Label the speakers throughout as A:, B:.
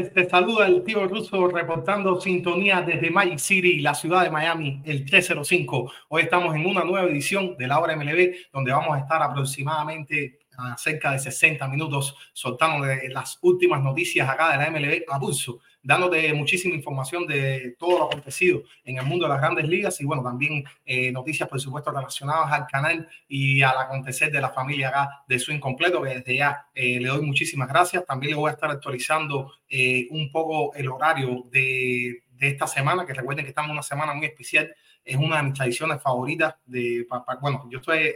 A: te
B: saluda el tío ruso reportando sintonía desde Magic City, la ciudad de Miami, el 305. Hoy estamos en una nueva edición de la hora MLB, donde vamos a estar aproximadamente a cerca de 60 minutos soltando las últimas noticias acá de la MLB a pulso, dándote muchísima información de todo lo acontecido en el mundo de las grandes ligas y bueno, también eh, noticias por supuesto relacionadas al canal y al acontecer de la familia acá de Swing Completo, que desde ya eh, le doy muchísimas gracias. También le voy a estar actualizando eh, un poco el horario de, de esta semana, que recuerden que estamos en una semana muy especial, es una de mis tradiciones favoritas de, bueno, yo estoy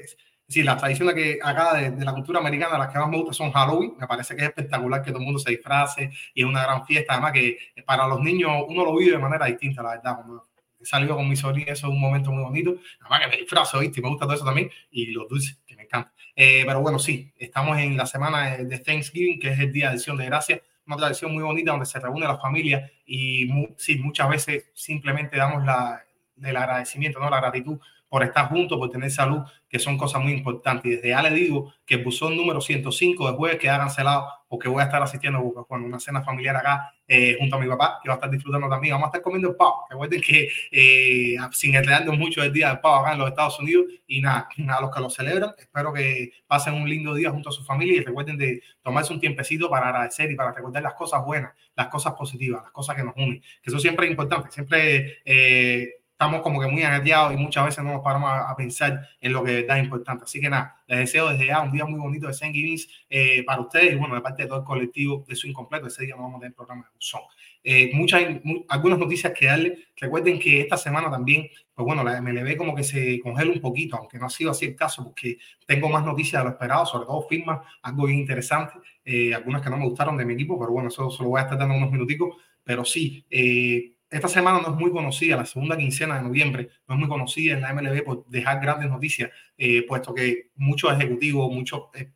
B: Sí, las tradiciones que acá de, de la cultura americana, las que más me gustan son Halloween. Me parece que es espectacular que todo el mundo se disfrace y es una gran fiesta. Además, que para los niños uno lo vive de manera distinta, la verdad. Cuando he salido con mi sobrina, eso es un momento muy bonito. Además, que me disfrazo, ¿viste? Me gusta todo eso también. Y los dulces, que me encanta. Eh, pero bueno, sí, estamos en la semana de de Thanksgiving, que es el Día de Acción de Gracias. Una tradición muy bonita donde se reúne la familia y sí, muchas veces simplemente damos la, el agradecimiento, ¿no? la gratitud por estar juntos, por tener salud, que son cosas muy importantes. Y desde ya le digo que el buzón número 105 de jueves queda cancelado porque voy a estar asistiendo a una cena familiar acá eh, junto a mi papá, que va a estar disfrutando también. Vamos a estar comiendo el pavo. Recuerden que eh, sin enredarnos mucho el día del pavo acá en los Estados Unidos. Y nada, a los que lo celebran, espero que pasen un lindo día junto a su familia y recuerden de tomarse un tiempecito para agradecer y para recordar las cosas buenas, las cosas positivas, las cosas que nos unen. Que eso siempre es importante. Siempre... Eh, estamos como que muy aneteados y muchas veces no nos paramos a, a, pensar en lo que de verdad es importante. Así que nada, les deseo desde ya un día muy bonito de Thanksgiving eh, para ustedes y bueno, de parte de todo el colectivo de su incompleto, ese día vamos a tener programa de buzón. Eh, muchas, mu algunas noticias que darle. Recuerden que esta semana también, pues bueno, la MLB como que se congela un poquito, aunque no ha sido así el caso, porque tengo más noticias de lo esperado, sobre todo firmas, algo bien interesante, eh, algunas que no me gustaron de mi equipo, pero bueno, eso se lo voy a estar dando unos minuticos, pero sí, eh, esta semana no es muy conocida, la segunda quincena de noviembre no es muy conocida en la MLB por dejar grandes noticias, eh, puesto que muchos ejecutivos, muchos eh,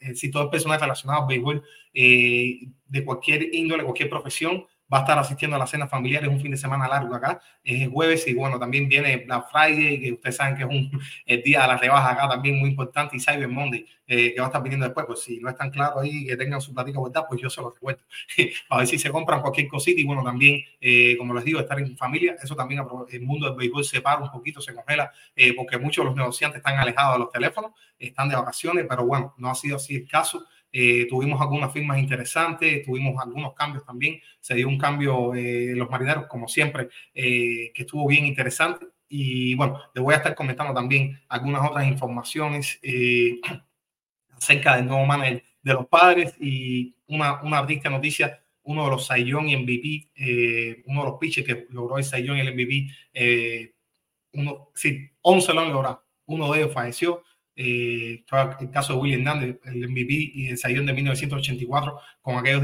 B: eh, si todo el personal relacionado al béisbol eh, de cualquier índole, cualquier profesión, va a estar asistiendo a la cena familiar. Es un fin de semana largo acá, es el jueves y bueno, también viene Black Friday, que ustedes saben que es un, el día de la rebaja acá también muy importante, y Cyber Monday, eh, que va a estar viniendo después. Pues si no es tan claro ahí que tengan su platica verdad, pues yo se los recuerdo. a ver si se compran cualquier cosita y bueno, también, eh, como les digo, estar en familia, eso también el mundo del béisbol se para un poquito, se congela, eh, porque muchos de los negociantes están alejados de los teléfonos, están de vacaciones, pero bueno, no ha sido así el caso. Eh, tuvimos algunas firmas interesantes, tuvimos algunos cambios también. Se dio un cambio en eh, los marineros, como siempre, eh, que estuvo bien interesante. Y bueno, les voy a estar comentando también algunas otras informaciones eh, acerca del nuevo manager de los padres y una, una triste noticia. Uno de los Sayón y MVP, eh, uno de los pitchers que logró el Sayón y el MVP, uno, sí, 11 lo han logrado. Uno de ellos falleció. Eh, el caso de William Hernández, el MVP y el Sayón de 1984, con aquellos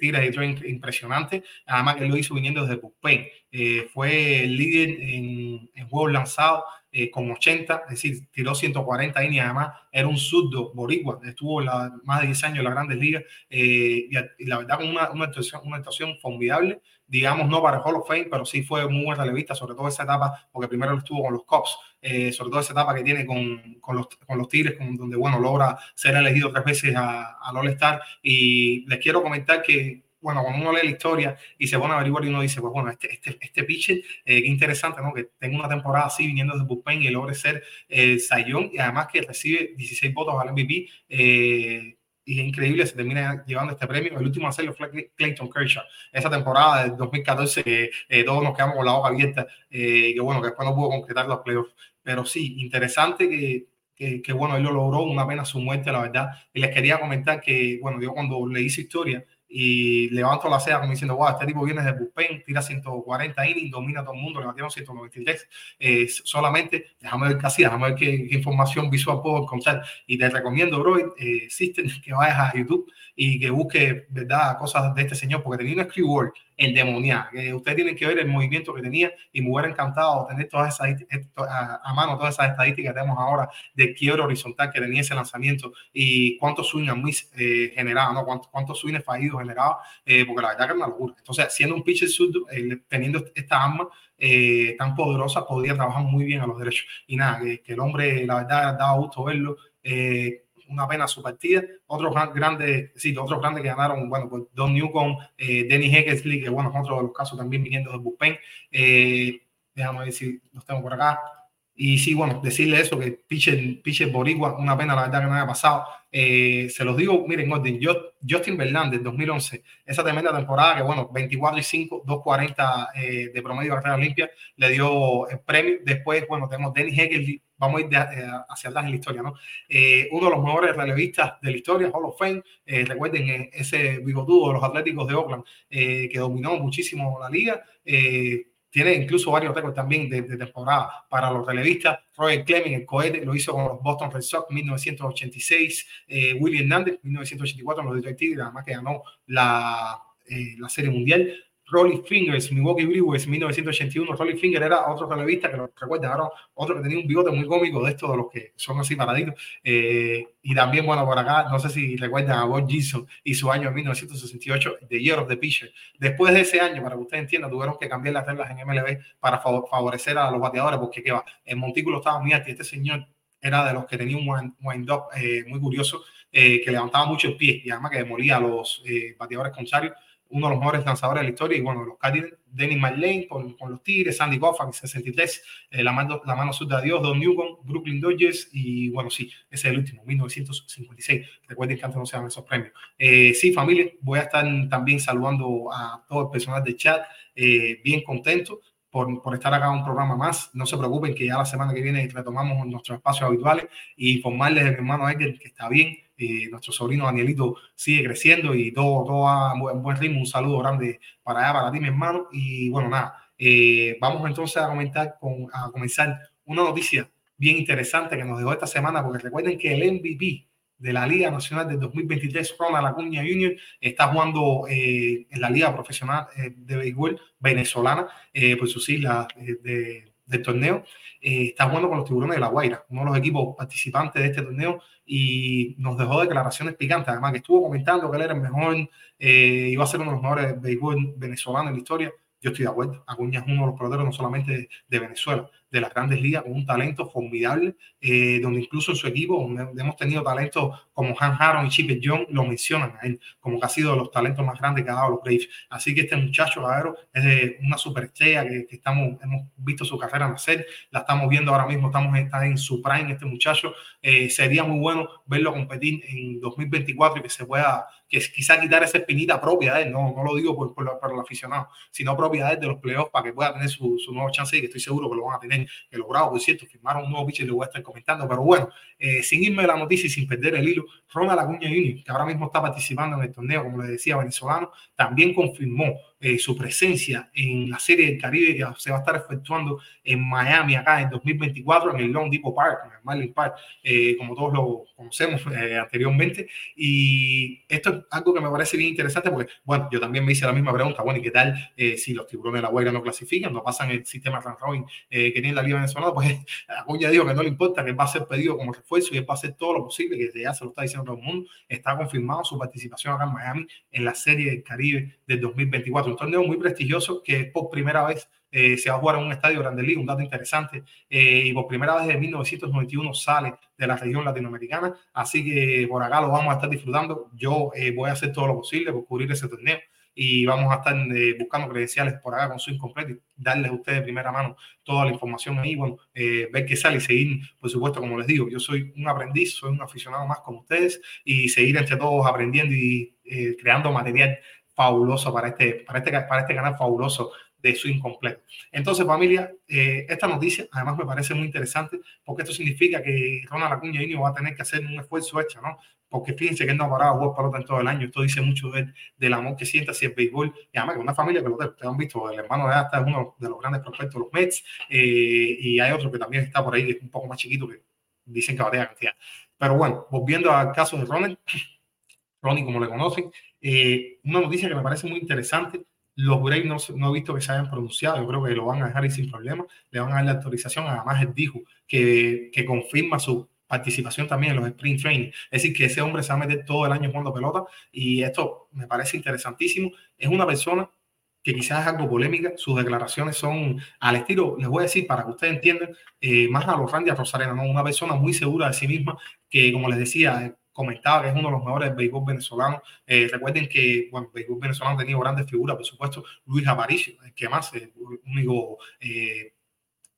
B: tiras de tren impresionantes. Además, que lo hizo viniendo desde Bullpen. Eh, fue el líder en, en juegos lanzados eh, con 80, es decir, tiró 140 innings. Además, era un zurdo boricua, estuvo la, más de 10 años en las grandes ligas eh, y, y, la verdad, con una, una, actuación, una actuación formidable digamos, no para Hall of Fame, pero sí fue muy buen relevista, sobre todo esa etapa, porque primero estuvo con los Cubs, eh, sobre todo esa etapa que tiene con, con, los, con los Tigres, con, donde, bueno, logra ser elegido tres veces al All-Star. Y les quiero comentar que, bueno, cuando uno lee la historia y se pone a averiguar y uno dice, pues bueno, este, este, este pitcher, eh, qué interesante, ¿no? Que tenga una temporada así viniendo desde bullpen y logre ser eh, Sayón y además que recibe 16 votos al MVP. Eh, y es increíble, se termina llevando este premio. El último a hacerlo fue Clayton Kershaw. Esa temporada del 2014, que eh, todos nos quedamos con la boca abierta, eh, que bueno, que después no pudo concretar los playoffs. Pero sí, interesante que, que, que, bueno, él lo logró, una pena su muerte, la verdad. Y les quería comentar que, bueno, yo cuando leí su historia y levanto la ceja como diciendo, wow, este tipo viene de bullpen, tira 140 innings, domina a todo el mundo, le batieron 193 eh, solamente, déjame ver casi, déjame ver qué, información visual puedo encontrar y te recomiendo, bro, eh, que vayas a YouTube y que busques, ¿verdad?, cosas de este señor, porque tenía un script el demoníaco. Que ustedes tienen que ver el movimiento que tenía y me hubiera encantado tener todas esas a, mano todas esas estadísticas que tenemos ahora de quiebra horizontal que tenía ese lanzamiento y cuántos swings a eh, generaba, ¿no? cuántos, cuántos swings fallidos generaba, eh, porque la verdad que era una locura. Entonces, siendo un pitcher surdo, eh, teniendo esta arma eh, tan poderosa, podía trabajar muy bien a los derechos. Y nada, que, que el hombre, la verdad, daba gusto verlo. Eh, una pena su partida. Otros grandes, sí, otros grandes que ganaron, bueno, pues Don Newcomb, eh, Denny Heckersley, que bueno, es otro de los casos también viniendo de bullpen. Eh, déjame ver si los tengo por acá. Y sí, bueno, decirle eso, que pitcher, pitcher Boricua, una pena la verdad que no haya pasado. Eh, se los digo, miren, orden, Justin Verlander, 2011, esa tremenda temporada que, bueno, 24 y 5, 2.40 eh, de promedio de carrera limpia, le dio el premio. Después, bueno, tenemos Denny Hegel, vamos a ir eh, hacia atrás en la historia, ¿no? uno de los mejores relevistas de la historia, Hall of Fame. recuerden ese bigotudo de los Atléticos de Oakland, que dominó muchísimo la liga tiene incluso varios récords también de, temporada para los relevistas. Roger Clemens, el cohete, lo hizo con los Boston Red Sox 1986. Eh, William Hernández, 1984, en los Detroit Tigers, además que ganó la, eh, la Serie Mundial. Rolly Fingers, Milwaukee Brewers, 1981. Rolly Finger era otro televista que lo recuerda, otro que tenía un bigote muy cómico de estos de los que son así paraditos. Eh, y también, bueno, por acá, no sé si recuerdan a Bob Gibson y su año 1968, The Year of the Pitcher. Después de ese año, para que ustedes entiendan, tuvieron que cambiar las reglas en MLB para favorecer a los bateadores, porque ¿qué va? El montículo estaba muy alto y este señor era de los que tenía un wind-up eh, muy curioso, eh, que levantaba mucho el pie y además que demolía a los bateadores contrarios uno de los mejores lanzadores de la historia, y bueno, los Cardinals, Dennis McLean con, con, los Tigres, Sandy Koufax, 63, eh, la, mano, la mano sur de Dios, Don Newcomb, Brooklyn Dodgers, y bueno, sí, ese es el último, 1956. Recuerden que antes no se dan esos premios. Eh, sí, familia, voy a estar también saludando a todo el personal de chat, eh, bien contento. Por, por, estar acá en un programa más. No se preocupen que ya la semana que viene retomamos nuestros espacios habituales y informarles de mi hermano Edgar que está bien, nuestro sobrino Danielito sigue creciendo y todo, todo va en buen ritmo. Un saludo grande para allá, para ti, mi hermano. Y bueno, nada, eh, vamos entonces a, comentar con, a comenzar una noticia bien interesante que nos dejó esta semana, porque recuerden que el MVP de la Liga Nacional del 2023, Ronald Acuña Junior, está jugando eh, en la Liga Profesional eh, de Béisbol venezolana por sus siglas de, del torneo. está jugando con los Tiburones de La Guaira, uno de los equipos participantes de este torneo y nos dejó declaraciones picantes. Además, que estuvo comentando que él era el mejor, eh, iba a ser uno de los mejores béisbol venezolanos en la historia. Yo estoy de acuerdo. Acuña es uno de los peloteros no solamente de Venezuela, de las grandes ligas, con un talento formidable, eh, donde incluso en su equipo hemos tenido talentos como Han Haron y Chip John, lo mencionan a él, como que ha sido de los talentos más grandes que ha dado los Braves. Así que este muchacho, caballero, es de una superestrella que, que, estamos, hemos visto su carrera nacer, la estamos viendo ahora mismo, estamos está en su prime, este muchacho. Eh, sería muy bueno verlo competir en 2024 y que se pueda, que quizá quitar esa espinita propia de él, no, no lo digo por, por, por el aficionado, sino propia de, los playoffs para que pueda tener su, su nuevo chance y que estoy seguro que lo van a tener que logrado, por cierto, firmaron un nuevo pitcher, le voy a estar comentando, pero bueno, eh, sin irme de la noticia y sin perder el hilo, Ronald Acuña Jr., que ahora mismo está participando en el torneo, como le decía, venezolano, también confirmó eh, su presencia en la Serie del Caribe que se va a estar efectuando en Miami acá en 2024 en el Long Depot Park, en el Marlin Park, eh, como todos lo conocemos eh, anteriormente. Y esto es algo que me parece bien interesante porque, bueno, yo también me hice la misma pregunta, bueno, ¿y qué tal si los tiburones de la Guaira no clasifican, no pasan el sistema Run Robin que tiene la Liga Venezolana? Pues ya digo que no le importa, que va a ser pedido como refuerzo y él va a hacer todo lo posible, que ya se lo está diciendo todo el mundo, está confirmado su participación acá en Miami en la Serie del Caribe del 2024 un torneo muy prestigioso que por primera vez eh, se va a jugar en un estadio Grande Liga, un dato interesante, eh, y por primera vez desde 1991 sale de la región latinoamericana, así que por acá lo vamos a estar disfrutando. Yo eh, voy a hacer todo lo posible por cubrir ese torneo y vamos a estar buscando credenciales por acá con su incompleto y darles a ustedes de primera mano toda la información ahí, bueno, ver qué sale y seguir, por supuesto, como les digo, yo soy un aprendiz, soy un aficionado más como ustedes y seguir entre todos aprendiendo y creando material fabuloso para este, para este, para este canal fabuloso de su incompleto. Entonces, familia, eh, esta noticia además me parece muy interesante porque esto significa que Ronald Acuña Jr. va a tener que hacer un esfuerzo extra, ¿no? porque fíjense que él no ha parado a jugar pelota en todo el año. Esto dice mucho de, del amor que siente hacia el béisbol. Y además, que una familia pelotera, ustedes han visto, el hermano de Asta es uno de los grandes prospectos de los Mets, eh, y hay otro que también está por ahí, que es un poco más chiquito, que dicen que varía cantidad. Pero bueno, volviendo al caso de Ronald, Ronnie, como le conocen, eh, una noticia que me parece muy interesante. Los Braves no, no, he visto que se hayan pronunciado, yo creo que lo van a dejar ahí sin problema, le van a dar la autorización, además él dijo que, que confirma su participación también en los sprint training. Es decir, que ese hombre se va a meter todo el año jugando pelota y esto me parece interesantísimo. Es una persona que quizás es algo polémica, sus declaraciones son al estilo, les voy a decir para que ustedes entiendan, eh, más a los Randy a Rosarena, ¿no? una persona muy segura de sí misma, que como les decía, comentaba que es uno de los mejores del béisbol. Eh, recuerden que, bueno, el béisbol venezolano ha tenido grandes figuras, por supuesto, Luis Aparicio, que más, el único eh,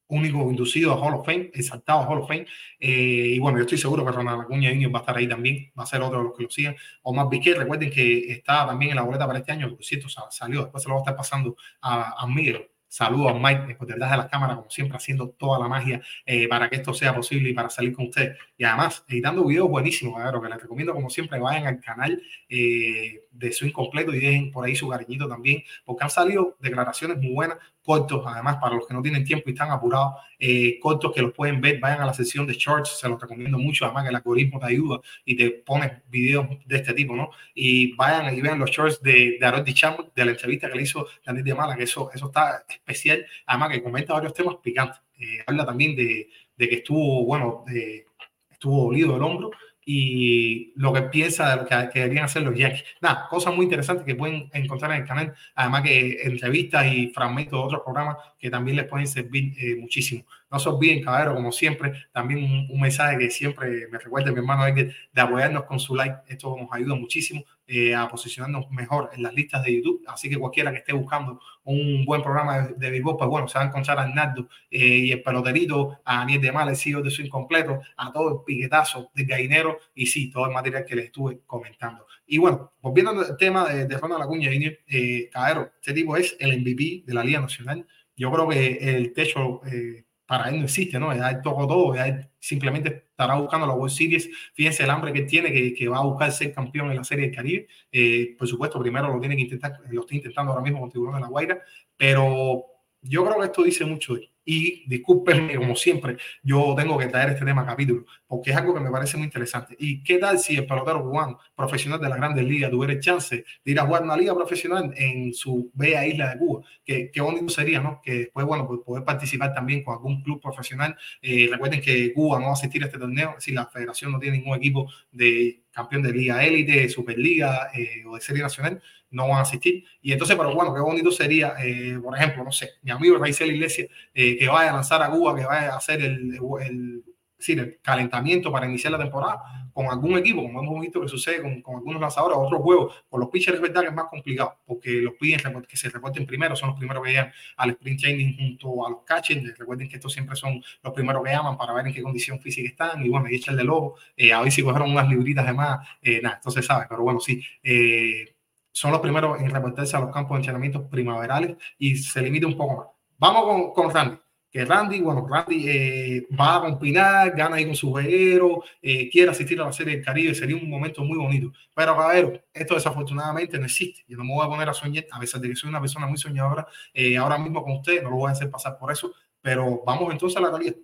B: único inducido a Hall of Fame, exaltado a Hall of Fame. Eh, y bueno, yo estoy seguro que Ronald Acuña va a estar ahí también, va a ser otro de los que lo sigan. Omar Piquet, recuerden que está también en la boleta para este año, por cierto, salió, después se lo va a estar pasando a, a Miguel. Saludos a Mike después detrás de la cámara, como siempre, haciendo toda la magia eh, para que esto sea posible y para salir con usted. Y además, editando videos buenísimos, claro, que les recomiendo, como siempre, vayan al canal eh, de su incompleto y dejen por ahí su cariñito también, porque han salido declaraciones muy buenas, cortos, además, para los que no tienen tiempo y están apurados, eh, cortos que los pueden ver, vayan a la sesión de shorts, se los recomiendo mucho, además que el algoritmo te ayuda y te pone videos de este tipo, ¿no? Y vayan y vean los shorts de, de Harold Dicham, de la entrevista que le hizo Daniel de Mala, que eso, eso está especial, además que comenta varios temas picantes. Eh, habla también de, de, que estuvo, bueno, de, estuvo dolido del hombro, y lo que piensa lo que, deberían hacer los Yankees. Nada, cosas muy interesantes que pueden encontrar en el canal, además que entrevistas y fragmentos de otros programas que también les pueden servir eh, muchísimo. No se olviden, caballero, como siempre, también un, mensaje que siempre me recuerda mi hermano Edgar, de apoyarnos con su like. Esto nos ayuda muchísimo eh, a posicionarnos mejor en las listas de YouTube. Así que cualquiera que esté buscando un buen programa de, de pues bueno, se va a encontrar a Arnaldo eh, y el peloterito, a Daniel de Mal, el CEO de su incompleto, a todo el piquetazo del gallinero y sí, todo el material que les estuve comentando. Y bueno, volviendo al tema de, de Ronald Acuña eh, caballero, este tipo es el MVP de la Liga Nacional. Yo creo que el techo eh, para él no existe, ¿no? Ya él tocó todo, ya él simplemente estará buscando la World Series. Fíjense el hambre que tiene, que, que va a buscar ser campeón en la Serie del Caribe. Eh, por supuesto, primero lo tiene que intentar, lo está intentando ahora mismo con Tiburón de la Guaira, pero yo creo que esto dice mucho de él. Y discúlpenme, como siempre, yo tengo que traer este tema a capítulo, porque es algo que me parece muy interesante. ¿Y qué tal si el pelotero cubano, profesional de las grandes ligas, tuviera chance de ir a jugar una liga profesional en su bella isla de Cuba? Qué, qué bonito sería, ¿no? Que después, bueno, pues poder participar también con algún club profesional. Eh, recuerden que Cuba no va a asistir a este torneo, es decir, la federación no tiene ningún equipo de campeón de Liga Élite, Superliga eh, o de Serie Nacional no van a asistir. Y entonces, pero bueno, qué bonito sería, eh, por ejemplo, no sé, mi amigo Raizel Iglesias, eh, que vaya a lanzar a Cuba, que vaya a hacer el, el, el, calentamiento para iniciar la temporada con algún equipo, como hemos visto que sucede con, con algunos lanzadores, otros juegos, con los pitchers es verdad que es más complicado, porque los piden que se reporten primero, son los primeros que llegan al sprint training junto a los catchers, recuerden que estos siempre son los primeros que llaman para ver en qué condición física están, y bueno, y echarle el ojo, eh, a ver si cogieron unas libritas de más, eh, nada, entonces sabes, pero bueno, sí, eh, son los primeros en reportarse a los campos de entrenamiento primaverales y se limita un poco más. Vamos con, con Randy. Que Randy, bueno, Randy eh, va a compilar, gana ahí con su veguero, eh, quiere asistir a la Serie del Caribe, sería un momento muy bonito. Pero, caballero, esto desafortunadamente no existe. Yo no me voy a poner a soñar, a pesar de que soy una persona muy soñadora, eh, ahora mismo con usted, no lo voy a hacer pasar por eso, pero vamos entonces a la realidad.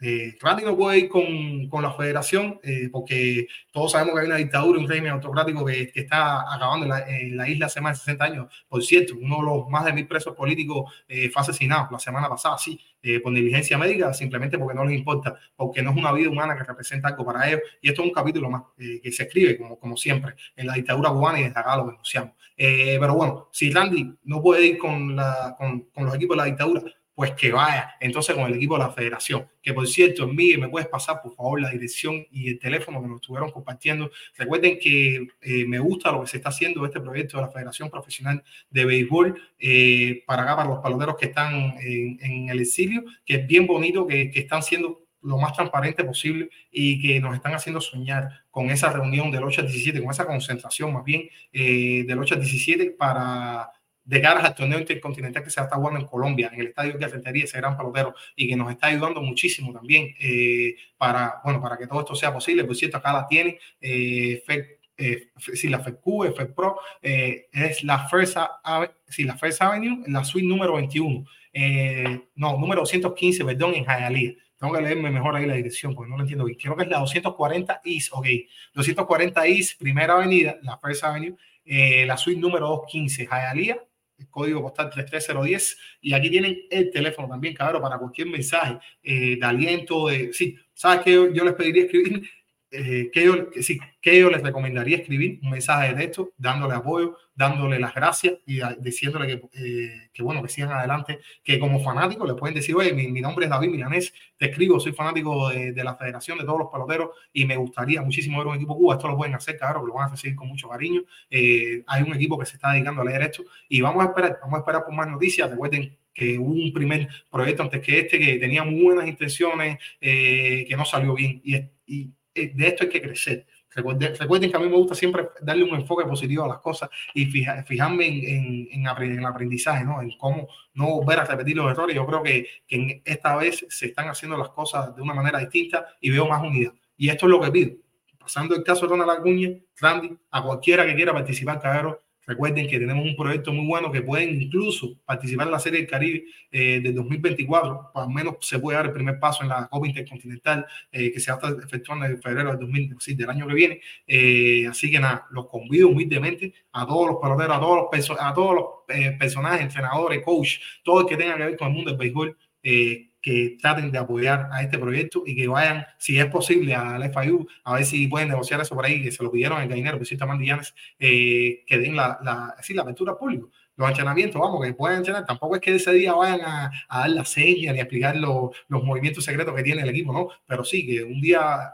B: Eh, puede ir con, con la federación eh, porque todos sabemos que hay una dictadura, un régimen autocrático que, que está acabando en la, en la, isla hace más de 60 años. Por cierto, uno de los más de mil presos políticos eh, fue asesinado la semana pasada, sí, eh, por negligencia médica, simplemente porque no les importa, porque no es una vida humana que representa algo para ellos. Y esto es un capítulo más eh, que se escribe, como, como siempre, en la dictadura cubana y desde acá lo denunciamos. Eh, pero bueno, si Randy no puede ir con, la, con, con los equipos de la dictadura, pues que vaya entonces con el equipo de la federación. Que por cierto, en mí me puedes pasar por favor la dirección y el teléfono que nos estuvieron compartiendo. Recuerden que eh, me gusta lo que se está haciendo este proyecto de la Federación Profesional de Béisbol eh, para acá, para los paloteros que están en, en, el exilio, que es bien bonito, que, que están siendo lo más transparente posible y que nos están haciendo soñar con esa reunión del 8 al 17, con esa concentración más bien eh, del 8 al 17 para de cara al torneo intercontinental que se está jugando en Colombia, en el estadio de Rentería, ese gran pelotero, y que nos está ayudando muchísimo también eh, para, bueno, para que todo esto sea posible. Por cierto, acá la tiene, eh, eh, si la FEDQ, FEDPRO, eh, es la First, si la First Avenue, la suite número 21, eh, no, número 215, perdón, en Hialeah. Tengo que leerme mejor ahí la dirección porque no lo entiendo bien. Creo que es la 240 East, ok. 240 East, primera avenida, la First Avenue, eh, la suite número 215, Hialeah, código postal 33010. Y aquí tienen el teléfono también, cabrón, para cualquier mensaje eh, de aliento, de, sí, ¿sabes? Yo, yo les pediría escribir eh, que, yo, que, sí, que yo les recomendaría escribir un mensaje de texto dándole apoyo, dándole las gracias y diciéndole que, eh, que, bueno, que sigan adelante, que como fanático le pueden decir, oye, mi, mi nombre es David Milanés, te escribo, soy fanático de, de, la federación, de todos los peloteros y me gustaría muchísimo ver un equipo Cuba, esto lo pueden hacer, claro, lo van a recibir con mucho cariño, eh, hay un equipo que se está dedicando a leer esto y vamos a esperar, vamos a esperar por más noticias, recuerden que hubo un primer proyecto antes que este que tenía muy buenas intenciones, eh, que no salió bien y, de esto hay que crecer. Recuerden, recuerden, que a mí me gusta siempre darle un enfoque positivo a las cosas y fija, fijarme en, en, en, el aprendizaje, ¿no? en cómo no volver a repetir los errores. Yo creo que, que esta vez se están haciendo las cosas de una manera distinta y veo más unidad. Y esto es lo que pido. Pasando el caso de Ronald Acuña, Randy, a cualquiera que quiera participar, cabrón, Recuerden que tenemos un proyecto muy bueno que pueden incluso participar en la Serie del Caribe eh, del 2024. Al menos se puede dar el primer paso en la Copa Intercontinental eh, que se va a estar efectuando en febrero del, 2000, sí, del año que viene. Eh, así que nada, los convido humildemente a todos los peloteros, a todos los, a todos los eh, personajes, entrenadores, coach, todo el que tenga que ver con el mundo del béisbol. Que traten de apoyar a este proyecto y que vayan, si es posible, a la FIU, a ver si pueden negociar eso por ahí, que se lo pidieron el gallinero, que Mandillanes, eh, que den la, la, la apertura al público. Los entrenamientos, vamos, que puedan entrenar. Tampoco es que ese día vayan a, a dar la seña ni a explicar lo, los movimientos secretos que tiene el equipo, ¿no? Pero sí, que un día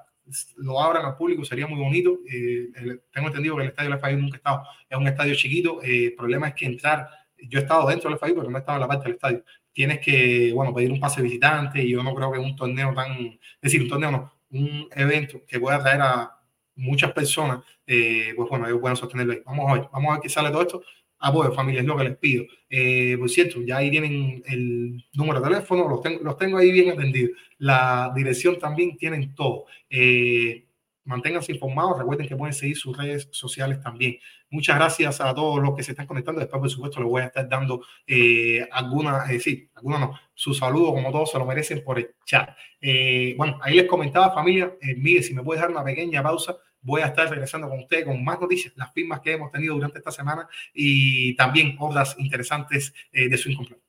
B: lo abran al público sería muy bonito. Eh, tengo entendido que el estadio de la FIU nunca ha estado, es un estadio chiquito. Eh, el problema es que entrar, yo he estado dentro del FIU, pero no he estado en la parte del estadio tienes que, bueno, pedir un pase visitante y yo no creo que un torneo tan, es decir, un torneo no, un evento que pueda traer a muchas personas, eh, pues bueno, ellos pueden sostenerlo ahí. Vamos a ver, vamos a ver qué sale todo esto. Apoyo, familia, es lo que les pido. Eh, por cierto, ya ahí tienen el número de teléfono, los tengo, los tengo ahí bien atendidos. La dirección también tienen todo. Eh, manténganse informados. Recuerden que pueden seguir sus redes sociales también. Muchas gracias a todos los que se están conectando. Después, por supuesto, les voy a estar dando eh, alguna, eh, sí, alguna no, su saludo, como todos se lo merecen por el chat. Eh, bueno, ahí les comentaba, familia, eh, Miguel, si me puedes dar una pequeña pausa, voy a estar regresando con ustedes con más noticias, las firmas que hemos tenido durante esta semana y también otras interesantes de su incompleto.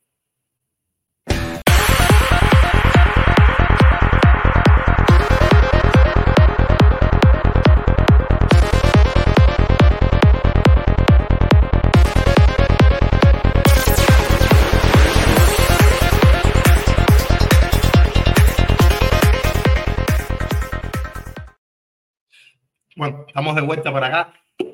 B: Bueno, estamos de vuelta por acá.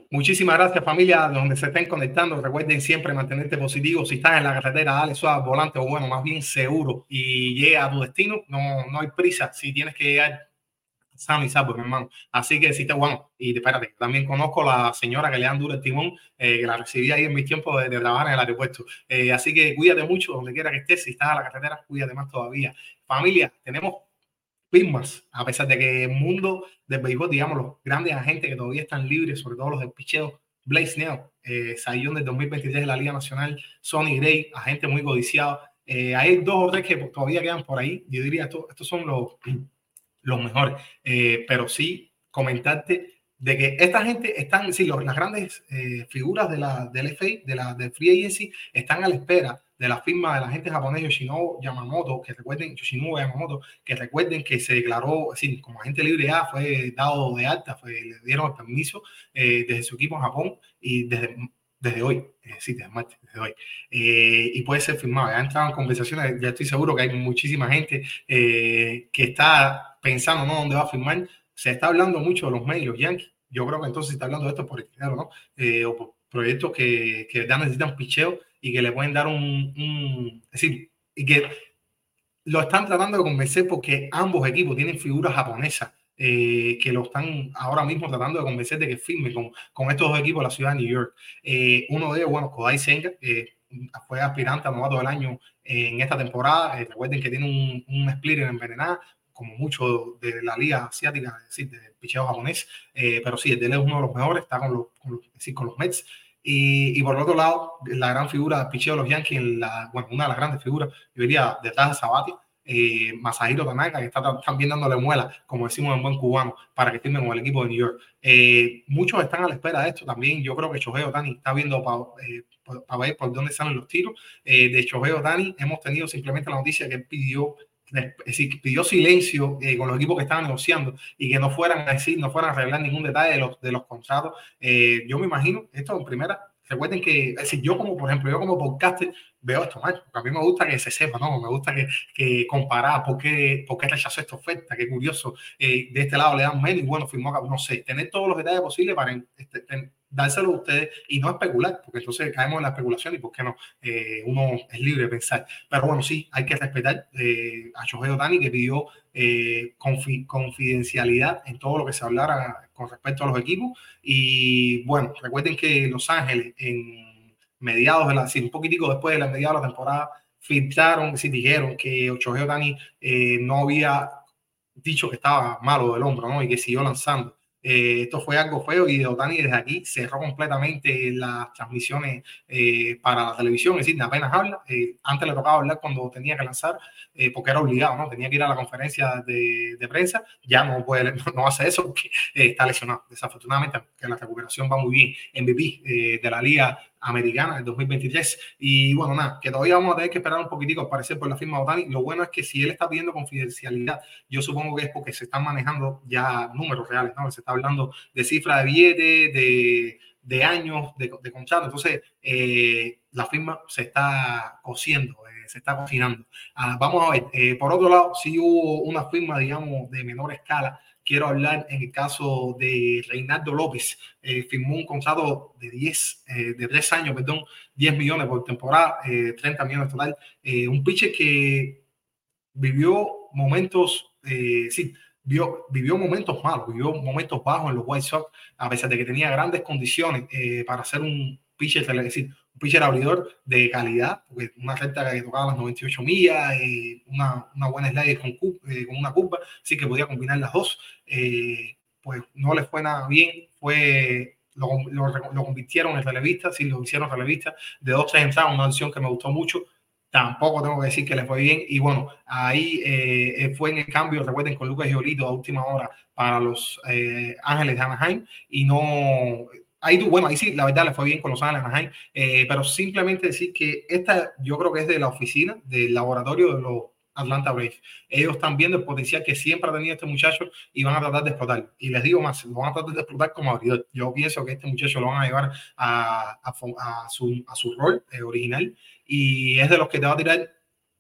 B: Muchísimas gracias familia, donde se estén conectando. Recuerden siempre mantenerte positivo. Si estás en la carretera, dale suave volante o bueno, más bien seguro y llega a tu destino. No, no hay prisa. Si tienes que llegar sano y salvo, mi hermano. Así que si te bueno, y espérate, también conozco a la señora que le dan duro el timón, eh, que la recibí ahí en mis tiempos de, de trabajar en el aeropuerto. Eh, así que cuídate mucho donde quiera que estés. Si estás a la carretera, cuídate más todavía. Familia, tenemos firmas, a pesar de que el mundo del béisbol, digamos, los grandes agentes que todavía están libres, sobre todo los del picheo, Blaze Snell, eh, Sayón del 2023 de la Liga Nacional, Sonny Gray, agente muy codiciado. Eh, hay dos o tres que todavía quedan por ahí. Yo diría, estos, estos son los, los mejores. Eh, pero sí, comentarte de que esta gente están, sí, los, las grandes eh, figuras de la, del FA, de la del Free Agency, están a la espera de la firma de la gente japonés Yoshinobu Yamamoto, que recuerden, Yoshinobu Yamamoto, que recuerden que se declaró, así, como agente libre A, fue dado de alta, fue, le dieron el permiso eh, desde su equipo en Japón y desde, desde hoy, eh, sí, desde martes, desde hoy, eh, y puede ser firmado. Ya entrado en conversaciones, ya estoy seguro que hay muchísima gente que está pensando, ¿no?, dónde va a firmar. Se está hablando mucho de los medios, los Yankees. Yo creo que entonces se está hablando de esto por el dinero, ¿no? o por proyectos que, que necesitan picheo y que le pueden dar un, un, es decir, y que lo están tratando de convencer porque ambos equipos tienen figuras japonesas eh, que lo están ahora mismo tratando de convencer de que firme con, con estos dos equipos de la ciudad de New York. Eh, uno de ellos, bueno, Kodai Senga, eh, fue aspirante a novato del año en esta temporada. recuerden que tiene un, un splitter envenenado, como mucho de la liga asiática, es decir, del picheo japonés, pero sí, él es uno de los mejores, está con los, con con los Mets. Y, y, por el otro lado, la gran figura del picheo de los Yankees, la, bueno, una de las grandes figuras, yo diría, detrás de Sabati, eh, Masahiro Tanaka, que está también dándole muela, como decimos en buen cubano, para que firme con el equipo de New York. Eh, muchos están a la espera de esto también. Yo creo que Shohei Otani está viendo para eh, ver por dónde salen los tiros. Eh, de Shohei Otani hemos tenido simplemente la noticia que él pidió pidió silencio eh, con los equipos que estaban negociando y que no fueran a decir, no fueran a revelar ningún detalle de los, de los contratos. Eh, yo me imagino, esto en primera, recuerden que, es decir, yo como, por ejemplo, yo como podcaster veo esto mal, a mí me gusta que se sepa, ¿no? Me gusta que, que comparar por qué, por qué rechazó esta oferta, qué curioso. Eh, de este lado le dan menos y bueno, firmó, no sé, tener todos los detalles posibles para este, dárselo a ustedes y no especular, porque entonces caemos en la especulación y por qué no, eh, uno es libre de pensar. Pero bueno, sí, hay que respetar eh, a Shohei Otani que pidió eh, confidencialidad en todo lo que se hablara con respecto a los equipos. Y bueno, recuerden que Los Ángeles en mediados de la, sí, un poquitico después de la mediados de la temporada, filtraron, sí, dijeron que Shohei Otani no había dicho que estaba malo del hombro, ¿no? Y que siguió lanzando. Eh, esto fue algo feo y Otani desde aquí cerró completamente las transmisiones eh, para la televisión, es decir, apenas habla. Eh, antes le tocaba hablar cuando tenía que lanzar, porque era obligado, ¿no? Tenía que ir a la conferencia de, de prensa, ya no puede, no hace eso porque está lesionado. Desafortunadamente, que la recuperación va muy bien. MVP de la liga americana del 2023. Y bueno, nada, que todavía vamos a tener que esperar un poquitico al parecer por la firma de Otani. Lo bueno es que si él está pidiendo confidencialidad, yo supongo que es porque se están manejando ya números reales, ¿no? Se está hablando de cifras de billetes, de, de años de, de contrato. Entonces, eh, la firma se está cociendo, eh, se está cocinando. Ah, vamos a ver, eh, por otro lado, si hubo una firma, digamos, de menor escala quiero hablar en el caso de Reinaldo López. Eh, firmó un contrato de 10, eh, de 3 años, perdón, 10 millones por temporada, 30 eh, millones total. un pitcher que vivió momentos, sí, vio, vivió momentos malos, vivió momentos bajos en los White Sox, a pesar de que tenía grandes condiciones para ser un pitcher, es decir, un pitcher abridor de calidad, porque una recta que tocaba las 98 millas, eh, una, una, buena slider con, eh, con, una curva, así que podía combinar las dos. Eh, pues no le fue nada bien, fue lo, lo, lo, convirtieron en relevista, sí, lo hicieron relevista de dos, tres entradas, una opción que me gustó mucho. Tampoco tengo que decir que le fue bien. Y bueno, ahí eh, fue en el cambio, recuerden, con Lucas Giolito a última hora para los eh, Ángeles de Anaheim y no Ahí, bueno, ahí sí, la verdad le fue bien con los Ángeles, eh, pero simplemente decir que esta yo creo que es de la oficina, del laboratorio de los Atlanta Braves. Ellos están viendo el potencial que siempre ha tenido este muchacho y van a tratar de explotar. Y les digo más, lo van a tratar de explotar como abridor. Yo pienso que este muchacho lo van a llevar a, a, su, a su rol eh, original y es de los que te va a tirar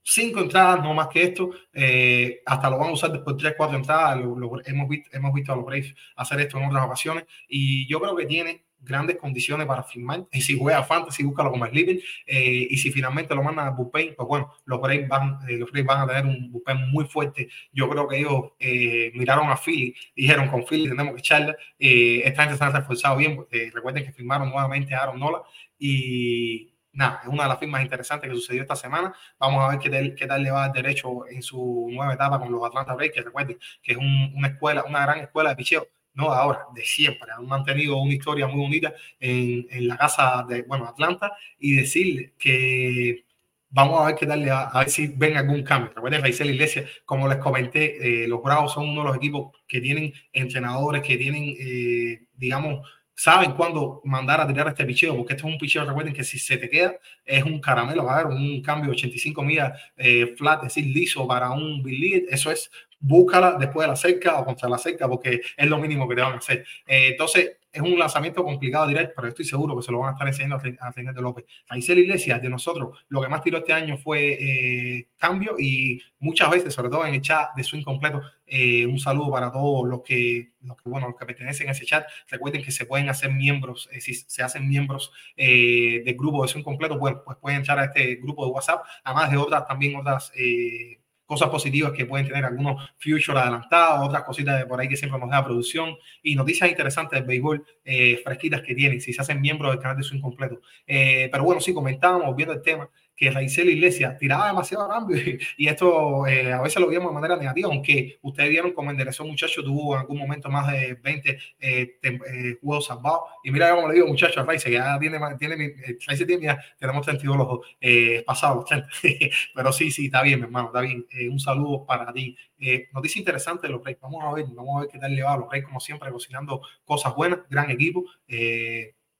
B: cinco entradas, no más que esto. Eh, hasta lo van a usar después de tres, cuatro entradas. hemos, visto, hemos visto a los Braves hacer esto en otras ocasiones y yo creo que tiene grandes condiciones para firmar. Y si juega fantasy, búscalo como sleeping. Eh, y si finalmente lo mandan a bullpen, pues bueno, los Braves van, eh, los van a tener un bullpen muy fuerte. Yo creo que ellos eh, miraron a Philly, dijeron con Philly tenemos que echarla. esta gente se ha reforzado bien. recuerden que firmaron nuevamente a Aaron Nola y nada, es una de las firmas interesantes que sucedió esta semana. Vamos a ver qué tal, qué tal le va el derecho en su nueva etapa con los Atlanta Braves, que recuerden que es una escuela, una gran escuela de picheo no ahora, de siempre. Han mantenido una historia muy bonita en, en la casa de, bueno, Atlanta y decirle que vamos a ver qué tal, a, a ver si ven algún cambio. Recuerden, Raizel Iglesias, como les comenté, eh, los Bravos son uno de los equipos que tienen entrenadores, que tienen, eh, digamos, saben cuándo mandar a tirar este picheo, porque este es un picheo, recuerden que si se te queda, es un caramelo, va a haber un cambio de 85 millas eh, flat, es decir, liso para un Billy, eso es búscala después de la cerca o contra la cerca, porque es lo mínimo que te van a hacer. Eh, entonces, es un lanzamiento complicado directo, pero estoy seguro que se lo van a estar enseñando a de López. Raizel Iglesias, de nosotros, lo que más tiró este año fue eh, cambio y muchas veces, sobre todo en el chat de su incompleto, eh, un saludo para todos los que, los que, bueno, los que pertenecen a ese chat. Recuerden que se pueden hacer miembros, si se hacen miembros del grupo de su incompleto, bueno, pues pueden entrar a este grupo de WhatsApp, además de otras, también otras cosas positivas que pueden tener algunos future adelantados, otras cositas de por ahí que siempre nos da producción y noticias interesantes del béisbol eh, fresquitas que tienen, si se hacen miembros del canal de su incompleto. Eh, pero bueno, sí, comentábamos viendo el tema que Raizel Iglesia tiraba demasiado cambio y, esto eh, a veces lo vimos de manera negativa, aunque ustedes vieron cómo enderezó muchacho, tuvo en algún momento más de 20 eh, eh, juegos salvados. Y mira como le digo, muchacho, a Raizel, ya tiene, tiene, Raizel tiene ya tenemos 32 los dos, pasados los 30. Pero sí, sí, está bien, mi hermano, está bien. un saludo para ti. noticia interesante de los Reyes. Vamos a ver, vamos a ver qué tal le va a los Reyes, como siempre, cocinando cosas buenas, gran equipo.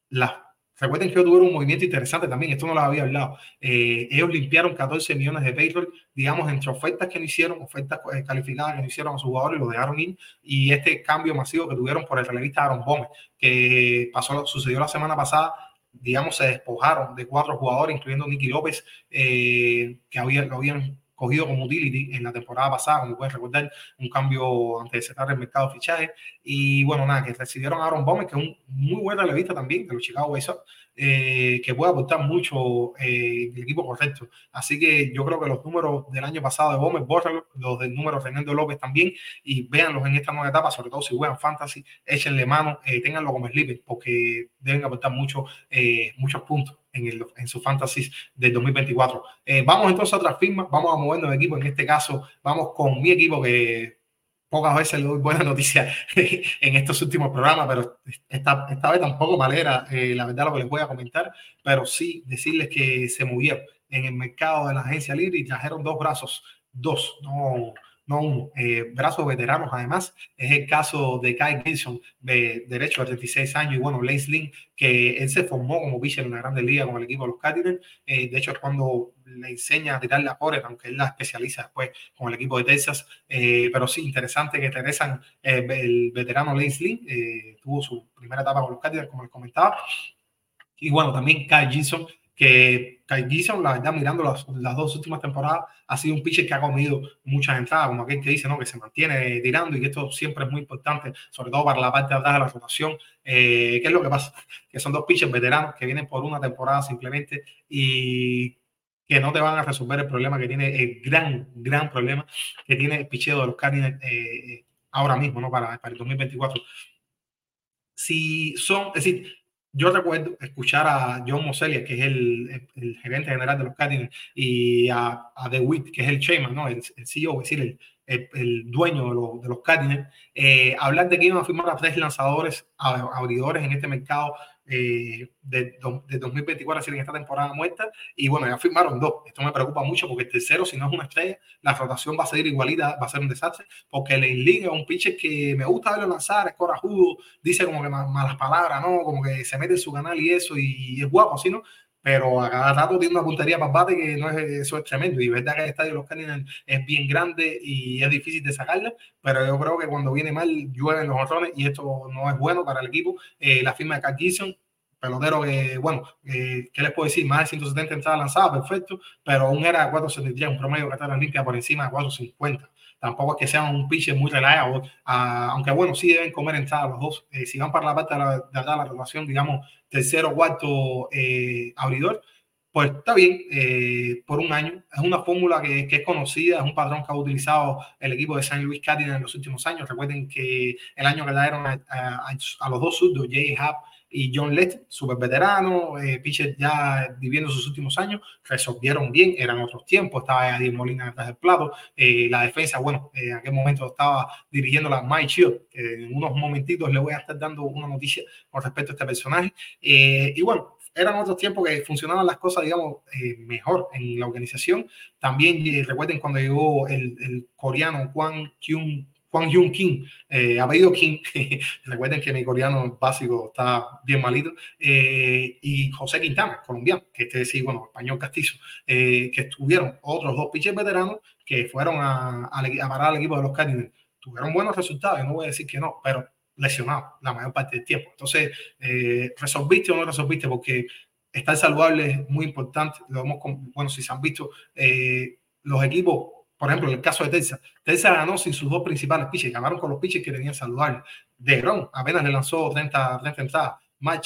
B: las Recuerden que tuvieron un movimiento interesante también, esto no lo había hablado. Eh, ellos limpiaron 14 millones de payroll, digamos, entre ofertas que no hicieron, ofertas eh, calificadas que no hicieron a sus jugadores, lo dejaron ir, y este cambio masivo que tuvieron por el relevista Aaron Gómez, que pasó, sucedió la semana pasada, digamos, se despojaron de cuatro jugadores, incluyendo Nicky López, eh, que había, lo habían cogido como utility en la temporada pasada, como pueden recordar, un cambio antes de cerrar el mercado de fichajes. Y bueno, nada, que recibieron a Aaron Bowman, que es un muy buen relevista también de los Chicago White Sox, eh, que puede aportar mucho eh, el equipo correcto. Así que yo creo que los números del año pasado de Gómez, bórralos, los del número de Fernando López también, y véanlos en esta nueva etapa, sobre todo si juegan fantasy, échenle mano, eh, como sleeper, porque deben aportar mucho, eh, muchos puntos en, el, en su fantasy del 2024. vamos entonces a otras firmas, vamos a movernos de equipo, en este caso vamos con mi equipo que pocas veces le doy buenas noticias en estos últimos programas, pero esta, esta vez tampoco malera, eh, la verdad, lo que les voy a comentar, pero sí decirles que se movieron en el mercado de la agencia libre y trajeron dos brazos, dos, no, no uno, eh, brazos veteranos además. Es el caso de Kai Gilson, de derecho a 36 años, y bueno, Lace Lynn, que él se formó como pitcher en la Grande Liga con el equipo de los Cardinals. Eh, de hecho, es cuando le enseña a tirar la Poret, aunque él la especializa después con el equipo de Texas. Eh, pero sí, interesante que regresan el veterano Lace Lynn, tuvo su primera etapa con los Cardinals, como les comentaba. Y bueno, también Kai Gilson, que Kai Gison, la verdad, mirando las, las, dos últimas temporadas, ha sido un pitcher que ha comido muchas entradas, como aquel que dice, ¿no? Que se mantiene tirando y que esto siempre es muy importante, sobre todo para la parte de atrás de la rotación. Eh, ¿Qué es lo que pasa? Que son dos pitchers veteranos que vienen por una temporada simplemente y que no te van a resolver el problema que tiene, el gran, gran problema que tiene el picheo de los Cardinals eh, ahora mismo, ¿no? Para, para el 2024. Si son, es decir, yo recuerdo escuchar a John Moselia, que es el, el, gerente general de los Cardinals, y a, a DeWitt, que es el chairman, ¿no? el, CEO, es decir, el, el dueño de, los, de los Cardinals, eh, hablar de que iban a firmar a tres lanzadores abridores en este mercado eh, de, de, 2024, así en esta temporada muerta. Y bueno, ya firmaron dos. Esto me preocupa mucho porque el tercero, si no es una estrella, la rotación va a seguir igualita, va a ser un desastre. Porque el Lynn es un pitcher que me gusta verlo lanzar, es corajudo, dice como que malas palabras, ¿no? Como que se mete en su canal y eso, y, es guapo, así, ¿no? Pero a cada rato tiene una puntería para bate que no es, eso es tremendo. Y verdad que el estadio de los Cardinals es bien grande y es difícil de sacarla, pero yo creo que cuando viene mal llueven los botones y esto no es bueno para el equipo. Eh, la firma de Gibson, pelotero que, bueno, eh, ¿qué les puedo decir? Más de 170 entradas lanzadas, perfecto, pero aún era 473, un promedio que está limpia por encima de 450 tampoco es que sean un pitcher muy relajado, ah, aunque bueno, sí deben comer entradas los dos. Eh, si van para la parte de, la, de la rotación, digamos, tercero cuarto eh, abridor, pues está bien, eh, por un año. Es una fórmula que, que, es conocida, es un patrón que ha utilizado el equipo de San Luis Cardinals en los últimos años. Recuerden que el año que le dieron a, a, a los dos surdos, Jay Happ y John Lett, súper veterano, eh, pitcher ya viviendo sus últimos años, resolvieron bien, eran otros tiempos, estaba Eddie Molina detrás del plato, eh, la defensa, bueno, eh, en aquel momento estaba dirigiendo la Mike Shield, en unos momentitos le voy a estar dando una noticia con respecto a este personaje, eh, y bueno, eran otros tiempos que funcionaban las cosas, digamos, eh, mejor en la organización. También eh, recuerden cuando llegó el, el coreano Kwang Kyung Juan Hyun Kim, eh, apellido Kim, recuerden que mi coreano básico está bien malito, eh, y José Quintana, colombiano, que este sí, bueno, español castizo, eh, que estuvieron otros dos pitchers veteranos que fueron a, a, a, parar al equipo de los Cardinals. Tuvieron buenos resultados, no voy a decir que no, pero lesionados la mayor parte del tiempo. Entonces, eh, ¿resolviste o no resolviste? Porque estar saludable es muy importante. Lo hemos, bueno, si se han visto, eh, los equipos por ejemplo, en el caso de Texas, Texas ganó sin sus dos principales pitchers, ganaron con los pitchers que tenían saludables. De Gron apenas le lanzó 30, 30 entradas. Matt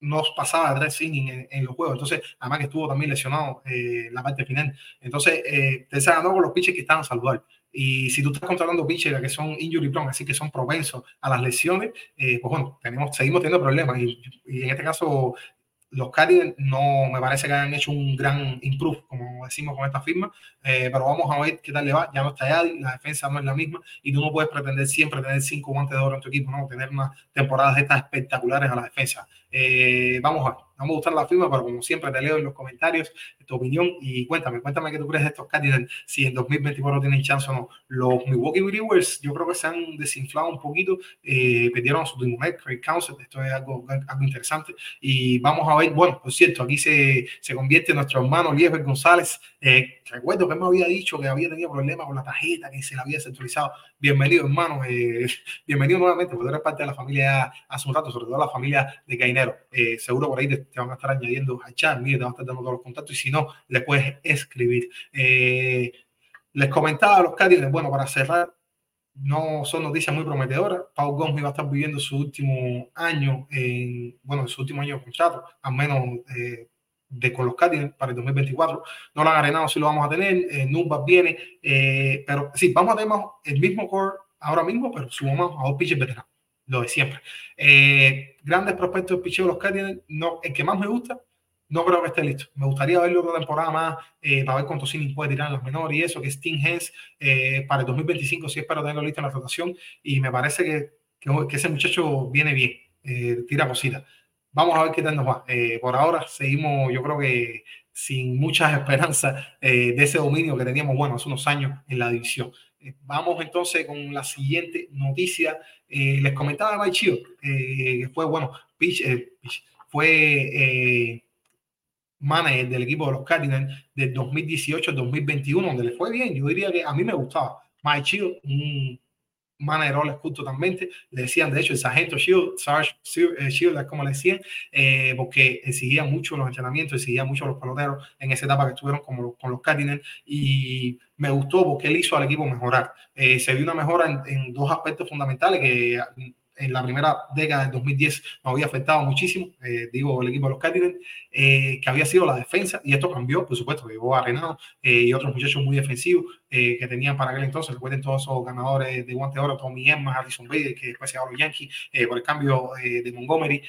B: no pasaba tres innings en, los juegos. Entonces, además estuvo también lesionado eh, la parte final. Entonces, eh, ganó con los pitchers que estaban saludables. Y si tú estás contratando pitchers que son injury prone, así que son propensos a las lesiones, eh, pues bueno, seguimos teniendo problemas. Y en este caso, los Cardinals no me parece que hayan hecho un gran improve, como decimos con esta firma, eh, pero vamos a ver qué tal le va. Ya no está Yadi, la defensa no es la misma y tú no puedes pretender siempre tener cinco guantes de oro en tu equipo, no tener unas temporadas estas espectaculares a la defensa. Eh, vamos a ver no me gusta la firma, pero como siempre te leo en los comentarios tu opinión y cuéntame, cuéntame qué tú crees de estos Cardinals, si en 2024 tienen chance o no. Los Milwaukee Brewers yo creo que se han desinflado un poquito, eh, perdieron a su Timonet, Craig Council, esto es algo, algo interesante y vamos a ver, bueno, por cierto, aquí se, se convierte nuestro hermano Lieber González, eh, recuerdo que me había dicho que había tenido problemas con la tarjeta, que se la había centralizado. Bienvenido, hermano, eh, bienvenido nuevamente, porque eres parte de la familia hace un rato, sobre todo la familia de Cainero. Eh, seguro por ahí te, van a estar añadiendo a chat, mire, te van a estar dando todos los contactos y si no, le puedes escribir. Eh, les comentaba a los Cardinals, bueno, para cerrar, no son noticias muy prometedoras. Pau Gómez va a estar viviendo su último año, en, bueno, su último año de contrato, al menos de con los Cardinals para el 2024. No lo han arenado si lo vamos a tener. Eh, viene, eh, pero sí, vamos a tener el mismo core ahora mismo, pero sumamos a dos pitchers veteranos, lo de siempre. Eh, grandes prospectos de pitcheo de los Cardinals, no, el que más me gusta, no creo que esté listo. Me gustaría verlo otra temporada más eh, para ver cuántos innings puede tirar en los menores y eso, que Tim Hens para el 2025, sí espero tenerlo listo en la rotación y me parece que, que, que ese muchacho viene bien, tira cositas. Vamos a ver qué tal nos va. Eh, por ahora seguimos, yo creo que sin muchas esperanzas eh, de ese dominio que teníamos, bueno, hace unos años en la división. Eh, vamos entonces con la siguiente noticia. Les comentaba a Mike que fue, bueno, pitch, fue manager del equipo de los Cardinals del 2018 al 2021, donde le fue bien. Yo diría que a mí me gustaba. Mike Chill, un Manero escuto totalmente, le decían de hecho el sargento Shield, Sarge eh, Shield, como le decían, eh, porque exigía mucho los entrenamientos, exigía mucho los peloteros en esa etapa que estuvieron como, con los Cardinals y me gustó porque él hizo al equipo mejorar. Eh, se vio una mejora en, dos aspectos fundamentales que en la primera década del 2010 nos había afectado muchísimo, eh, digo, el equipo de los Cardinals, eh, que había sido la defensa, y esto cambió, por supuesto, llegó a Renado eh, y otros muchachos muy defensivos que tenían para aquel entonces, recuerden todos esos ganadores de guante oro, Tommy Emma, Harrison Bader, que después se los Yankees, por el cambio de Montgomery,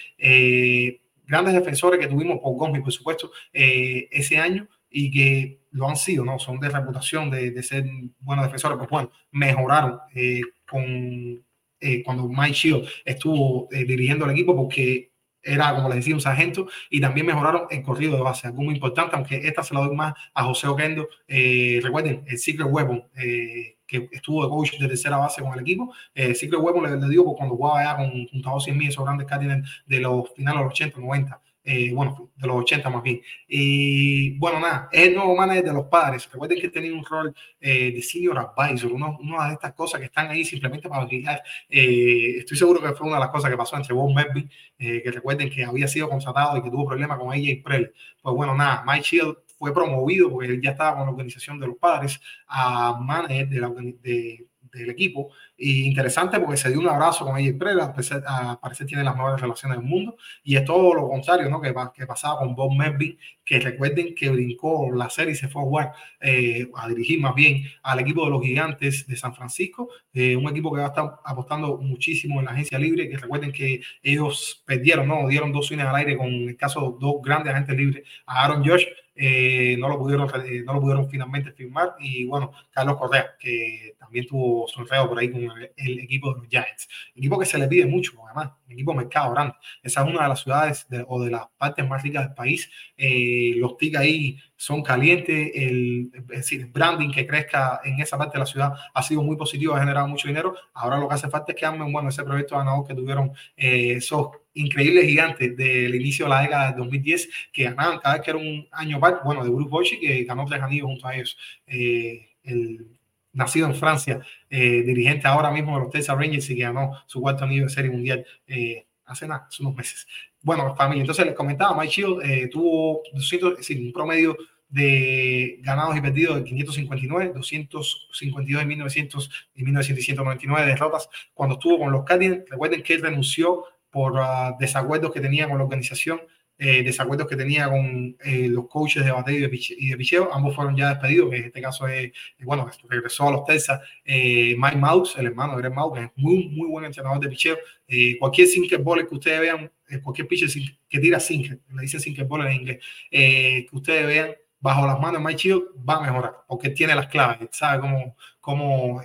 B: grandes defensores que tuvimos por Gómez, por supuesto, ese año, y que lo han sido, ¿no? Son de reputación de, de ser buenos defensores, pues bueno, mejoraron con eh, cuando Mike Shield estuvo eh, dirigiendo el equipo porque era, como les decía, un sargento y también mejoraron el corrido de base, algo muy importante, aunque esta se la doy más a José Oquendo. Eh, recuerden, el Secret Weapon, que estuvo de coach de tercera base con el equipo. Eh, Secret Weapon le, le digo cuando jugaba allá con, junto a 100 mil, esos grandes Cardinals de los finales de los 80, 90. Eh, bueno, de los 80 más bien. Y bueno, nada, es el nuevo manager de los padres. Recuerden que tenía un rol eh, de senior advisor, una de estas cosas que están ahí simplemente para brillar. Eh, estoy seguro que fue una de las cosas que pasó entre Bob Melvin, que recuerden que había sido contratado y que tuvo problemas con AJ Prel. Pues bueno, nada, Mike Shield fue promovido porque él ya estaba con la organización de los padres a manager de la, de, del equipo. Y interesante porque se dio un abrazo con ella Prela, parece tiene las mejores relaciones del mundo. Y es todo lo contrario ¿no? que, que pasaba con Bob Melvin, que recuerden que brincó la serie y se fue a jugar, eh, a dirigir más bien al equipo de los gigantes de San Francisco, eh, un equipo que va a estar apostando muchísimo en la agencia libre, que recuerden que ellos perdieron, ¿no? dieron dos swings al aire con el caso de dos grandes agentes libres, a Aaron George eh, no, lo pudieron, eh, no lo pudieron finalmente firmar. Y bueno, Carlos Correa, que también tuvo su enredo por ahí con el, equipo de los Giants. Equipo que se le pide mucho, además, equipo mercado grande. Esa es una de las ciudades o de las partes más ricas del país. Eh, los TIC ahí son calientes, el, decir, branding que crezca en esa parte de la ciudad ha sido muy positivo, ha generado mucho dinero. Ahora lo que hace falta es que amen bueno, ese proyecto ganador que tuvieron esos increíbles gigantes del inicio de la década de 2010 que ganaban cada vez que era un año par, bueno, de Bruce Bochy que ganó tres anillos junto a ellos. Eh, el nacido en Francia, eh, dirigente ahora mismo de los Texas Rangers y que ganó su cuarto anillo de serie mundial eh, hace nada, hace unos meses. Bueno, familia, entonces les comentaba, Mike Shield tuvo 200, un promedio de ganados y perdidos de 559, 252 en 1900 y 1999 derrotas cuando estuvo con los Cardinals. Recuerden que él renunció por uh, desacuerdos que tenía con la organización, eh, desacuerdos que tenía con eh, los coaches de bateo y de picheo. Ambos fueron ya despedidos, que en este caso es, bueno, regresó a los Texas eh, Mike Mouse, el hermano de Greg Mouse, que es muy, muy buen entrenador de picheo. cualquier sinker ball que ustedes vean, cualquier pitcher que tira sinker, le dicen sinker ball en inglés, que ustedes vean bajo las manos de Mike Chill, va a mejorar, porque tiene las claves, sabe cómo, cómo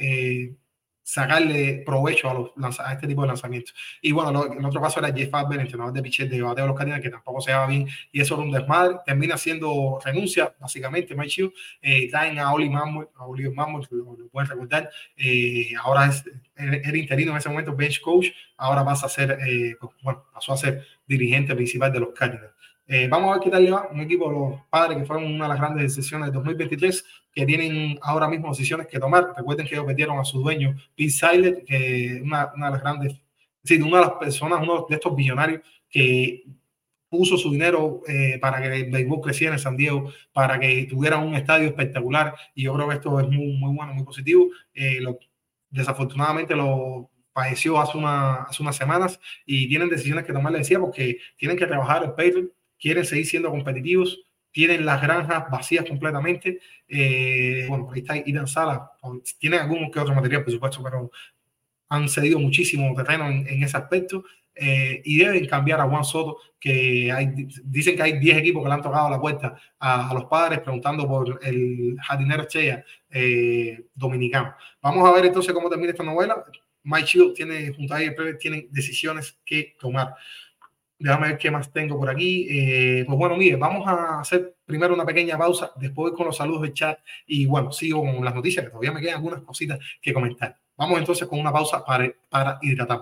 B: sacarle provecho a, los, a este tipo de lanzamientos. Y bueno, en otro caso era Jeff Farber, entrenador de pitcher de bateo de los Cardinals, que tampoco se va bien y eso era un desmadre. Termina siendo renuncia, básicamente, Mike Chiu. Eh, traen a Oli Mammoth, a Oli Mammoth, lo, lo, pueden recordar. Eh, ahora es, era interino en ese momento, bench coach. Ahora pasa a ser, eh, pues, bueno, pasó a ser dirigente principal de los Cardinals. Eh, vamos a ver qué tal le va un equipo de los padres que fueron una de las grandes decisiones de 2023 que tienen ahora mismo decisiones que tomar. Recuerden que ellos metieron a su dueño, Pete Seiler, que una, una de las grandes, sí, una de las personas, uno de estos billonarios que puso su dinero eh, para que el béisbol creciera en San Diego, para que tuviera un estadio espectacular. Y yo creo que esto es muy, muy bueno, muy positivo. Eh, lo, desafortunadamente lo padeció hace, una, hace unas semanas y tienen decisiones que tomar, le decía, porque tienen que trabajar el Patreon quieren seguir siendo competitivos, tienen las granjas vacías completamente. Eh, bueno, ahí está Idan Sala, tienen algún que otro material, por supuesto, pero han cedido muchísimo terreno en, ese aspecto. Eh, y deben cambiar a Juan Soto, que hay, dicen que hay 10 equipos que le han tocado la puerta a, los padres preguntando por el jardinero estrella eh, dominicano. Vamos a ver entonces cómo termina esta novela. Mike Shield tiene, junto a él, tienen decisiones que tomar. Déjame ver qué más tengo por aquí. Eh, pues bueno, mire, vamos a hacer primero una pequeña pausa, después con los saludos del chat y bueno, sigo con las noticias, que todavía me quedan algunas cositas que comentar. Vamos entonces con una pausa para, para hidratar.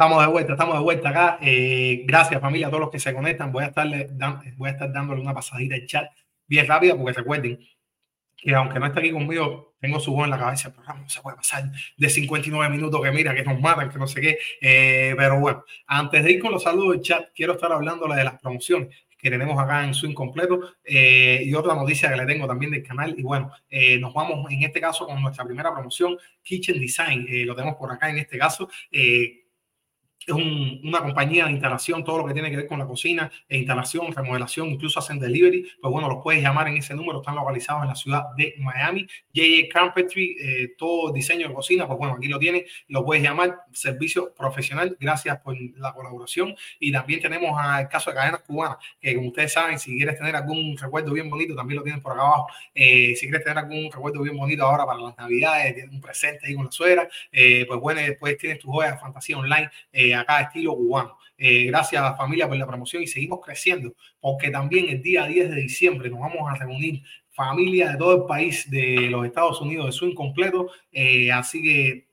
B: Estamos de vuelta, estamos de vuelta acá. Eh, gracias familia a todos los que se conectan. Voy a, estarle, voy a estar dándole una pasadita al chat bien rápida porque recuerden que aunque no está aquí conmigo, tengo su voz en la cabeza, pero no se puede pasar de 59 minutos que mira, que nos matan, que no sé qué. Eh, pero bueno, antes de ir con los saludos del chat, quiero estar hablando de las promociones que tenemos acá en su incompleto eh, y otra noticia que le tengo también del canal. Y bueno, nos vamos en este caso con nuestra primera promoción, Kitchen Design. lo tenemos por acá en este caso es una compañía de instalación, todo lo que tiene que ver con la cocina, e instalación, remodelación, incluso hacen delivery, pues bueno, los puedes llamar en ese número, están localizados en la ciudad de Miami. JJ Carpentry, eh, todo diseño de cocina, pues bueno, aquí lo tiene, lo puedes llamar, servicio profesional, gracias por la colaboración. Y también tenemos al caso de cadenas cubanas, que como ustedes saben, si quieres tener algún recuerdo bien bonito, también lo tienen por acá abajo. Eh, si quieres tener algún recuerdo bien bonito ahora para las navidades, un presente ahí con la suegra, eh, pues bueno, después tienes tu joya de fantasía online acá estilo cubano. Eh, gracias familia por la promoción y seguimos creciendo porque también el día 10 de diciembre nos vamos a reunir familia de todo el país de los Estados Unidos de su incompleto. Eh, así que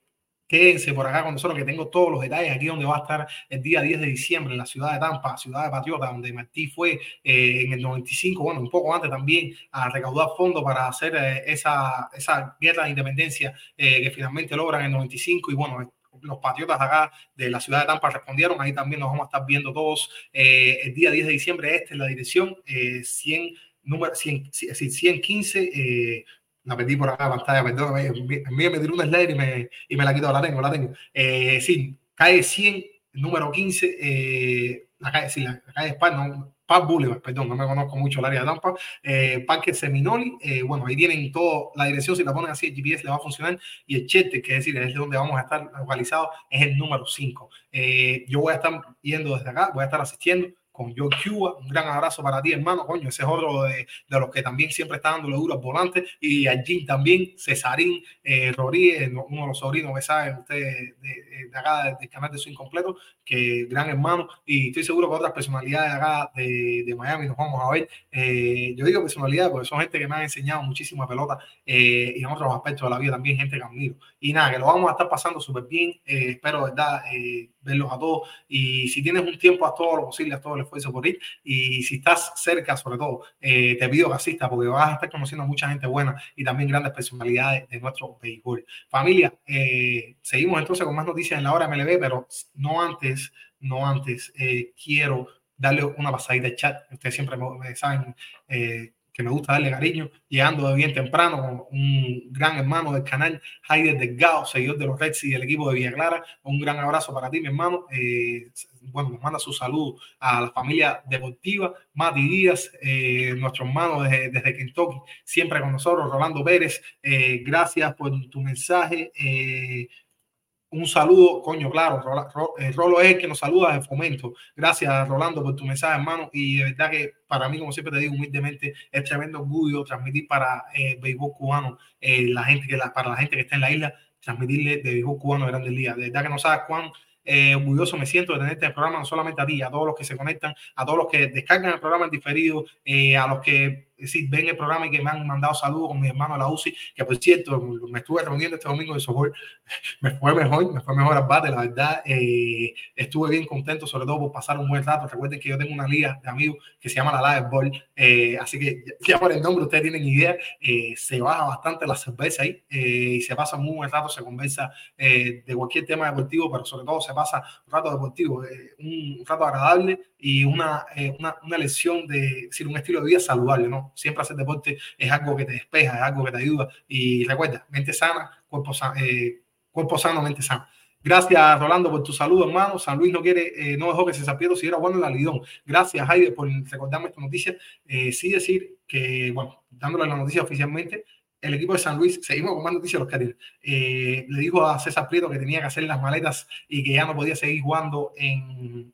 B: quédense por acá con nosotros que tengo todos los detalles aquí donde va a estar el día 10 de diciembre en la ciudad de Tampa, ciudad de Patriota, donde Martí fue eh, en el 95, bueno, un poco antes también a recaudar fondos para hacer esa, esa guerra de independencia que finalmente logran en el 95 y bueno, los patriotas acá de la ciudad de Tampa respondieron. Ahí también nos vamos a estar viendo todos eh, el día 10 de diciembre. Esta es la dirección 100, eh, número 100, 115. Eh, la perdí por acá la pantalla, perdón. Me, me tiró un slide y me, y me la quito. La tengo, la tengo. sí, cae 100, número 15. la calle, sí, la, calle España, Park Boulevard, perdón, no me conozco mucho el área de Tampa, eh, Parque Seminoli, eh, bueno, ahí tienen todo, la dirección, si la ponen así, el GPS le va a funcionar, y el chete, que es decir, es donde vamos a estar localizados, es el número 5. Eh, yo voy a estar yendo desde acá, voy a estar asistiendo, con Joe Cuba. Un gran abrazo para ti, hermano. Coño, ese es otro de, de los que también siempre está dándole duro al volante. Y a Jim también, Cesarín eh, Rodríguez, uno de los sobrinos que saben ustedes de, de, acá del canal de su incompleto, que gran hermano. Y estoy seguro que otras personalidades acá de, de Miami nos vamos a ver. Eh, yo digo personalidades porque son gente que me han enseñado muchísima pelota eh, y en otros aspectos de la vida también, gente que admiro. Y nada, que lo vamos a estar pasando súper bien. Eh, espero, verdad verlos a todos. Y si tienes un tiempo, a todo lo posible, a todo el esfuerzo por ir. Y si estás cerca, sobre todo, eh, te pido que asistas porque vas a estar conociendo mucha gente buena y también grandes personalidades de nuestro béisbol. Familia, eh, seguimos entonces con más noticias en la hora MLB, pero no antes, no antes, eh, quiero darle una pasadita al chat. Ustedes siempre me, saben que me gusta darle cariño, llegando de bien temprano, un gran hermano del canal, Heider Delgado, seguidor de los Reds y del equipo de Villa Clara. Un gran abrazo para ti, mi hermano. Eh, bueno, nos manda su saludo a la familia deportiva, Mati Díaz, eh, nuestro hermano desde, desde, Kentucky, siempre con nosotros, Rolando Pérez. Eh, gracias por tu mensaje un saludo, coño, claro, eh, Rolo es el que nos saluda de fomento. Gracias, Rolando, por tu mensaje, hermano. Y de verdad que para mí, como siempre te digo, humildemente, es tremendo orgullo transmitir para eh, béisbol cubano, eh, la gente que la, para la gente que está en la isla, transmitirle de béisbol cubano de Grandes Ligas. De verdad que no sabes cuán eh, orgulloso me siento de tener este programa, no solamente a ti, a todos los que se conectan, a todos los que descargan el programa en diferido, a los que sí, ven el programa y que me han mandado saludos con mi hermano de la UCI, que por cierto, me estuve reuniendo este domingo de software, me fue mejor, me fue mejor al bate, la verdad, eh, estuve bien contento, sobre todo por pasar un buen rato. Recuerden que yo tengo una liga de amigos que se llama la Live Ball, eh, así que ya por el nombre ustedes tienen idea, eh, se baja bastante la cerveza ahí y se pasa muy buen rato, se conversa de cualquier tema deportivo, pero sobre todo se pasa un rato deportivo, un rato agradable y una, una, una lección de decir, un estilo de vida saludable, ¿no? Siempre hacer deporte es algo que te despeja, es algo que te ayuda. Y recuerda, mente sana, cuerpo, eh, cuerpo sano, mente sana. Gracias, Rolando, por tu saludo, hermano. San Luis no quiere, eh, no dejó que se si siguiera bueno en la Lidón. Gracias, Jaime, por recordarme esta noticia. Eh, sí decir que, bueno, dándole la noticia oficialmente, el equipo de San Luis, seguimos con más noticias los Caribe, eh, le dijo a César Prieto que tenía que hacer las maletas y que ya no podía seguir jugando en,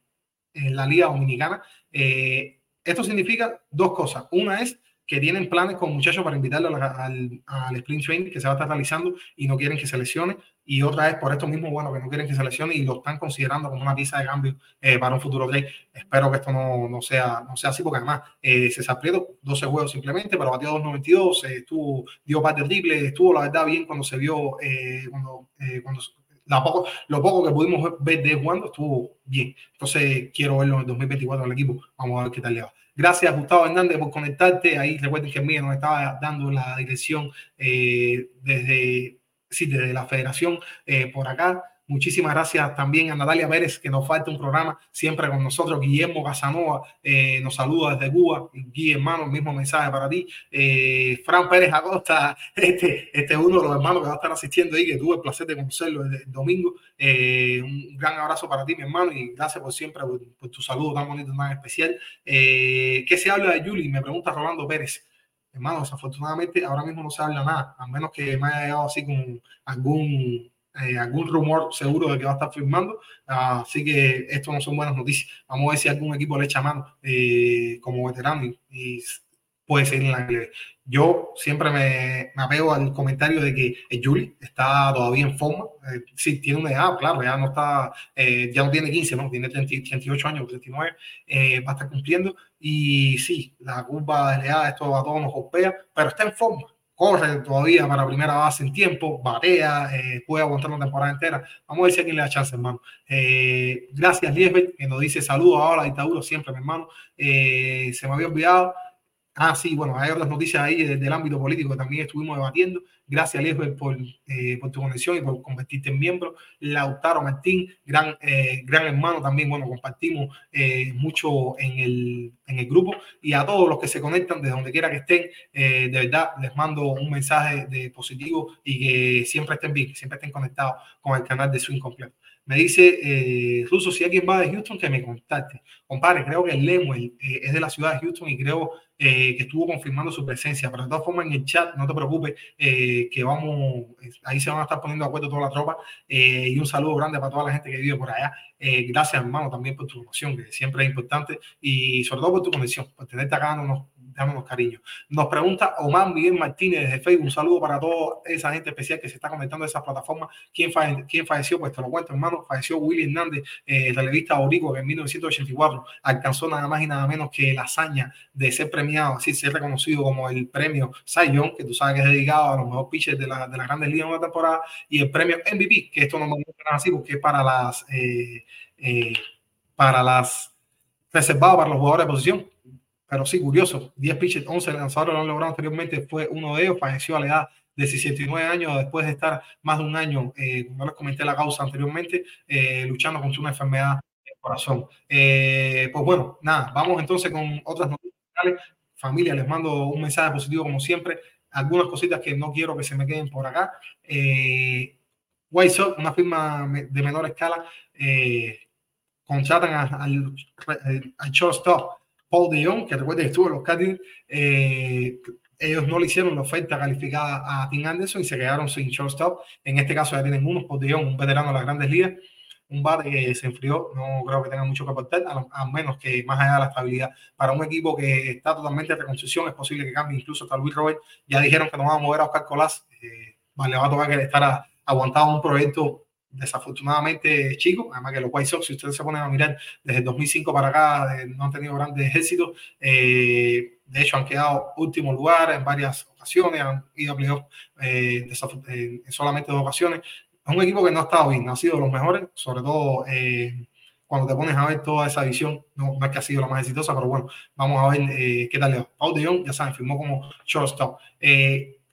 B: en la Liga Dominicana. esto significa dos cosas. Una es que tienen planes con muchachos para invitarlo al, al, sprint training que se va a estar realizando y no quieren que se lesione. Y otra es por esto mismo, bueno, que no quieren que se lesione y lo están considerando como una pieza de cambio eh, para un futuro trade. Espero que esto no, no, sea, no sea así, porque además eh, César Prieto, 12 juegos simplemente, pero batió 2.92, eh, estuvo, dio parte triple, estuvo la verdad bien cuando se vio, eh, cuando, cuando la poco, lo poco que pudimos ver de jugando estuvo bien. Entonces quiero verlo en el 2024 en el equipo. Vamos a ver qué tal le va. Gracias, Gustavo Hernández, por conectarte. Ahí recuerden que Miguel nos estaba dando la dirección eh, desde, sí, desde la federación eh, por acá. Muchísimas gracias también a Natalia Pérez, que nos falta un programa siempre con nosotros. Guillermo Casanova eh, nos saluda desde Cuba. Guillermo, hermano, mismo mensaje para ti. Eh, Fran Pérez Acosta, este, este es uno de los hermanos que va a estar asistiendo ahí, que tuve el placer de conocerlo el, domingo. Eh, un gran abrazo para ti, mi hermano, y gracias por siempre, por, tu saludo tan bonito, tan especial. ¿Qué se habla de Juli? Me pregunta Rolando Pérez hermano, desafortunadamente ahora mismo no se habla nada, a menos que me haya llegado así con algún eh, algún rumor seguro de que va a estar firmando. así que esto no son buenas noticias. Vamos a ver si algún equipo le echa mano eh, como veterano y, puede seguir en la Yo siempre me, me, apego al comentario de que Juli está todavía en forma. Eh, sí, tiene una edad, claro, ya no está, ya no tiene 15, ¿no? Tiene 38 años, 39, va a estar cumpliendo. Y sí, la curva de edad, esto a todos nos golpea, pero está en forma corre todavía para primera base en tiempo, batea, eh, puede aguantar una temporada entera. Vamos a ver si alguien le da chance, hermano. Eh, gracias, Liesbeth, que nos dice saludos ahora dictadura, siempre, mi hermano. Eh, se me había olvidado. Ah, sí, bueno, hay otras noticias ahí del, ámbito político que también estuvimos debatiendo. Gracias, Liesbeth, por, por tu conexión y por convertirte en miembro. Lautaro Martín, gran, gran hermano también, bueno, compartimos mucho en el, en el grupo y a todos los que se conectan desde donde quiera que estén, de verdad les mando un mensaje de positivo y que siempre estén bien, que siempre estén conectados con el canal de Swing Completo. Me dice eh, Ruso, si alguien va de Houston, que me contacte. Compadre, creo que el Lemuel eh, es de la ciudad de Houston y creo eh, que estuvo confirmando su presencia. Pero de todas formas, en el chat, no te preocupes, eh, que vamos, ahí se van a estar poniendo de acuerdo toda la tropa. y un saludo grande para toda la gente que vive por allá. gracias, hermano, también por tu promoción, que siempre es importante. Y sobre todo por tu conexión, por tenerte acá dándonos dándonos cariño. Nos pregunta Omar Miguel Martínez desde Facebook. Un saludo para toda esa gente especial que se está conectando a esa plataforma. ¿Quién, quién falleció? Pues te lo cuento, hermano. Falleció Willy Hernández, eh, revista Origo, que en 1984 alcanzó nada más y nada menos que la hazaña de ser premiado, así ser reconocido como el premio Cy que tú sabes que es dedicado a los mejores pitchers de la, de la Grandes Ligas de la temporada, y el premio MVP, que esto no me gusta así porque es para las, eh, eh, para las reservado para los jugadores de posición. Pero sí, curioso, 10 pitchers, 11 lanzadores lo han logrado anteriormente, fue uno de ellos, falleció a la edad de 69 años después de estar más de un año, eh, como les comenté la causa anteriormente, eh, luchando contra una enfermedad del corazón. Eh, pues bueno, nada, vamos entonces con otras noticias. Familia, les mando un mensaje positivo como siempre. Algunas cositas que no quiero que se me queden por acá. Eh, White Sox, una firma de menor escala, contratan al, al shortstop Paul de que recuerden estuvo en los Cardinals. Eh, ellos no le hicieron la oferta calificada a Tim Anderson y se quedaron sin shortstop. En este caso ya tienen uno, Paul de un veterano de las grandes ligas, un bate que se enfrió, no creo que tenga mucho que aportar, a, menos que más allá de la estabilidad. Para un equipo que está totalmente en reconstrucción, es posible que cambie incluso hasta Luis Robert. Ya dijeron que no van a mover a Oscar Colás. Eh, le va a tocar que estar aguantado un proyecto desafortunadamente chico, además que los White Sox, si ustedes se ponen a mirar desde el 2005 para acá, eh, no han tenido grandes éxitos. Eh, de hecho, han quedado último lugar en varias ocasiones, han ido a playoffs eh, en solamente dos ocasiones. Es un equipo que no ha estado bien, no ha sido de los mejores, sobre todo cuando te pones a ver toda esa visión, no, no, es que ha sido la más exitosa, pero bueno, vamos a ver qué tal le va. Paul de ya saben, firmó como shortstop.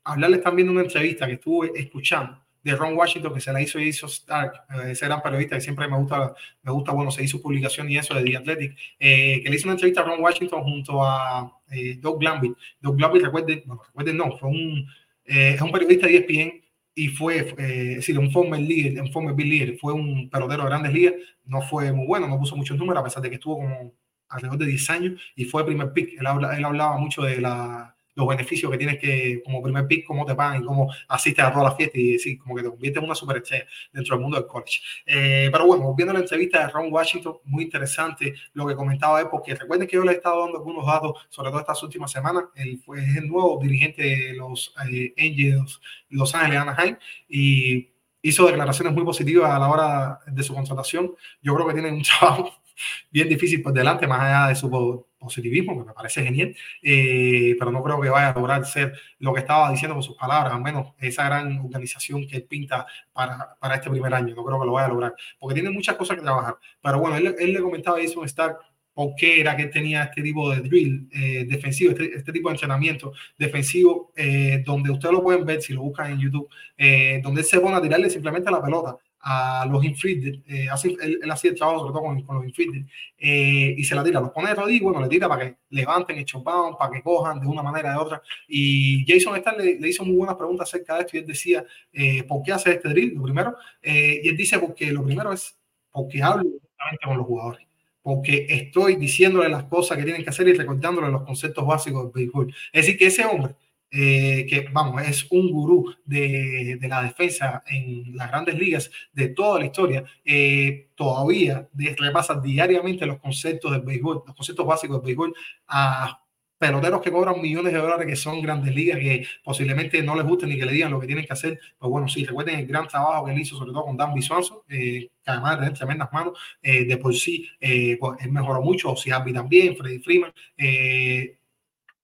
B: hablarles también de una entrevista que estuve escuchando de Ron Washington que se la hizo y hizo Stark, eh, ese gran periodista que siempre me gusta, me gusta, bueno, se hizo publicación y eso de The Athletic, eh, que le hizo una entrevista a Ron Washington junto a eh, Doug Glanville. Doug Glanville, recuerden, no, recuerden, no, fue un, es un periodista de ESPN y fue, es decir, un former líder, un former líder, fue un pelotero de grandes ligas, no fue muy bueno, no puso muchos números a pesar de que estuvo como alrededor de 10 años y fue el primer pick. Él, él hablaba mucho de la los beneficios que tienes que, como primer pick, cómo te pagan y cómo asistes a toda la fiesta y decir, como que te conviertes en una superestrella dentro del mundo del college. Eh, pero bueno, viendo la entrevista de Ron Washington, muy interesante lo que comentaba él, porque recuerden que yo le he estado dando algunos datos, sobre todo estas últimas semanas. Él fue el nuevo dirigente de los eh, Angels Los Ángeles Anaheim y hizo declaraciones muy positivas a la hora de su contratación. Yo creo que tiene un trabajo bien difícil por delante, más allá de su positivismo, que me parece genial, eh, pero no creo que vaya a lograr ser lo que estaba diciendo con sus palabras, al menos esa gran organización que pinta para, para este primer año, no creo que lo vaya a lograr, porque tiene muchas cosas que trabajar. Pero bueno, él, él le comentaba a Jason Stark por qué era que tenía este tipo de drill eh, defensivo, este, este, tipo de entrenamiento defensivo, eh, donde ustedes lo pueden ver si lo buscan en YouTube, donde él se pone a tirarle simplemente la pelota a los infielders, eh, él, él, hacía el trabajo sobre todo con, con los infielders, eh, y se la tira, los pone de rodillas, bueno, le tira para que levanten el chopdown, para que cojan de una manera o de otra. Y Jason Starr le, le, hizo muy buenas preguntas acerca de esto y él decía, eh, ¿por qué hace este drill? Lo primero, y él dice, porque lo primero es porque hablo directamente con los jugadores porque estoy diciéndole las cosas que tienen que hacer y recordándole los conceptos básicos del béisbol. Es decir, que ese hombre eh, que vamos, es un gurú de, de, la defensa en las grandes ligas de toda la historia, eh, todavía repasa diariamente los conceptos del béisbol, los conceptos básicos del béisbol a peloteros que cobran millones de dólares que son grandes ligas que posiblemente no les guste ni que le digan lo que tienen que hacer. Pues bueno, sí, recuerden el gran trabajo que él hizo, sobre todo con Dan Swanson, eh, que además de tener tremendas manos, eh, de por sí, eh, pues mejoró mucho, o si también, Freddy Freeman. Eh,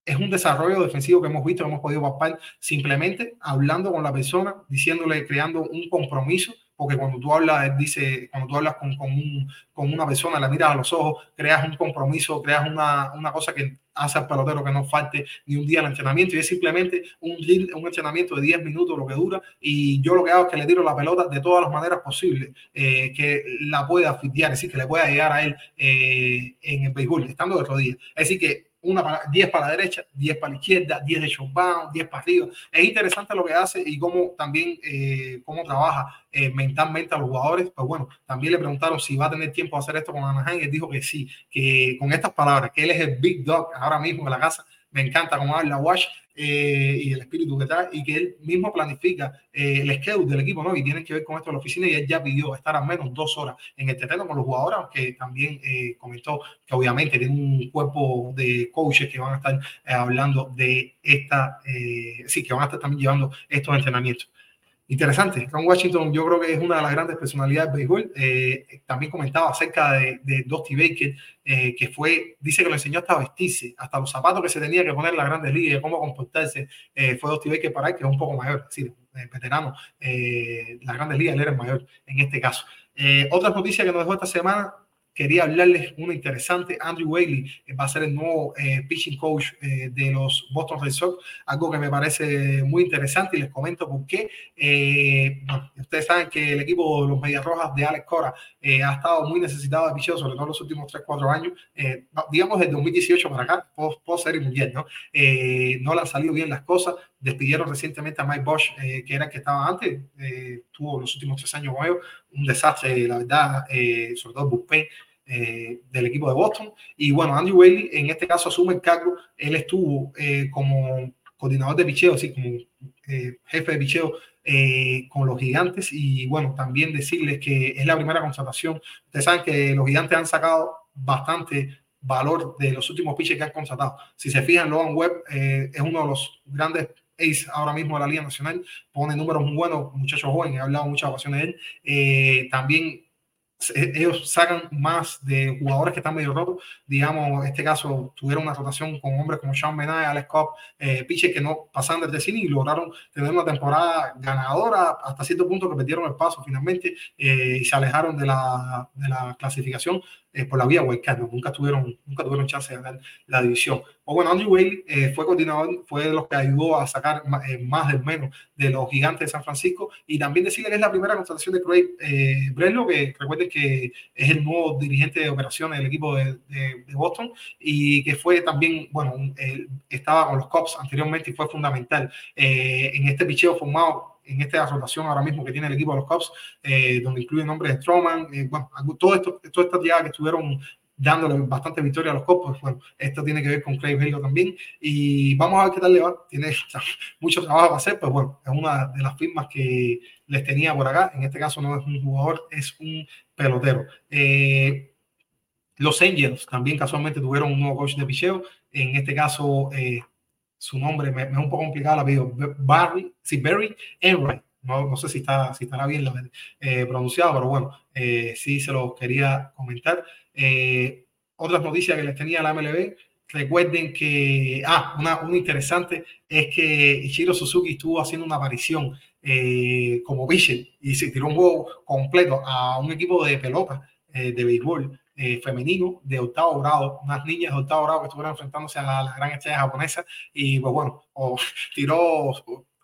B: es un desarrollo defensivo que hemos visto, hemos podido papar simplemente hablando con la persona, diciéndole, creando un compromiso, porque cuando tú hablas, dice, cuando tú hablas con, con, un, con, una persona, la miras a los ojos, creas un compromiso, creas una, una cosa que hace al pelotero que no falte ni un día al entrenamiento y es simplemente un, un entrenamiento de 10 minutos lo que dura y yo lo que hago es que le tiro la pelota de todas las maneras posibles eh, que la pueda asfixiar, es decir, que le pueda llegar a él eh, en el béisbol, estando de rodillas. Es decir, que una para, 10 para la derecha, 10 para la izquierda, 10 de showbound, 10 para arriba. Es interesante lo que hace y cómo también eh, cómo trabaja eh, mentalmente a los jugadores. Pues bueno, también le preguntaron si va a tener tiempo de hacer esto con Anaheim y él dijo que sí, que con estas palabras, que él es el big dog ahora mismo en la casa me encanta cómo habla Wash eh, y el espíritu que trae y que él mismo planifica eh, el schedule del equipo, ¿no? Y tiene que ver con esto de la oficina y él ya pidió estar al menos dos horas en el terreno con los jugadores, aunque también eh, comentó que obviamente tiene un cuerpo de coaches que van a estar hablando de esta, sí, que van a estar también llevando estos entrenamientos. Interesante. Ron Washington, yo creo que es una de las grandes personalidades del béisbol. Eh, también comentaba acerca de, de Dusty Baker, eh, que fue, dice que lo enseñó hasta vestirse, hasta los zapatos que se tenía que poner en las grandes ligas, cómo comportarse. Eh, fue Dusty Baker para él, que es un poco mayor, es decir, veterano. las grandes ligas, él era mayor en este caso. otra noticia que nos dejó esta semana, quería hablarles una interesante. Andrew Whaley eh, va a ser el nuevo eh, pitching coach eh, de los Boston Red Sox, algo que me parece muy interesante y les comento por qué. ustedes saben que el equipo de los Medias Rojas de Alex Cora ha estado muy necesitado de picheo, sobre todo los últimos 3, 4 años, digamos desde 2018 para acá, post, serie mundial, ¿no? no le han salido bien las cosas. Despidieron recientemente a Mike Bosch, que era el que estaba antes, tuvo los últimos tres años con un desastre, la verdad, sobre todo Bullpen, eh, del equipo de Boston. Y bueno, Andrew Whaley en este caso asume el cargo. Él estuvo eh, como coordinador de picheo, así como eh, jefe de picheo con los gigantes. Y bueno, también decirles que es la primera contratación. Ustedes saben que los gigantes han sacado bastante valor de los últimos pitchers que han contratado. Si se fijan, Logan Webb es uno de los grandes ace ahora mismo de la Liga Nacional, pone números muy buenos, muchachos jóvenes, he hablado muchas ocasiones de él. también e-, ellos sacan más de jugadores que están medio rotos. Digamos, en este caso tuvieron una rotación con hombres como Sean Menay, Alex Cobb, eh, pitchers que no pasaban desde cine y lograron tener una temporada ganadora hasta cierto punto que perdieron el paso finalmente eh, y se alejaron de la, de la clasificación eh, por la vía Wildcard. Nunca, tuvieron, nunca tuvieron chance de ganar la división. O bueno, Andrew Whaley eh, fue coordinador, fue de los que ayudó a sacar eh, más del menos de los gigantes de San Francisco. Y también decirle que es la primera contratación de Craig eh, Breslow, que recuerden que es el nuevo dirigente de operaciones del equipo de, de, Boston y que fue también, bueno, estaba con los Cubs anteriormente y fue fundamental en este picheo formado en esta rotación ahora mismo que tiene el equipo de los Cubs, eh, donde incluye nombres de Stroman, eh, bueno, todo esto, todas estas llegadas que estuvieron dándole bastante victoria a los Cubs, pues bueno, esto tiene que ver con Clay Helgo también, y vamos a ver qué tal le va, tiene mucho trabajo para hacer, pues bueno, es una de las firmas que les tenía por acá, en este caso no es un jugador, es un pelotero. Eh, los Angels también casualmente tuvieron un nuevo coach de picheo, en este caso su nombre, me, es un poco complicado la apellido, Barry, sí, Barry Enright. No, no sé si, está, si estará bien eh, pronunciado, pero bueno, eh, sí se lo quería comentar. Eh, otras noticias que les tenía la MLB, recuerden que, ah, una, una interesante es que Ichiro Suzuki estuvo haciendo una aparición como pitcher y se tiró un juego completo a un equipo de pelota de béisbol eh, femenino de octavo grado, unas niñas de octavo grado que estuvieron enfrentándose a la, gran estrella japonesa y pues bueno, tiró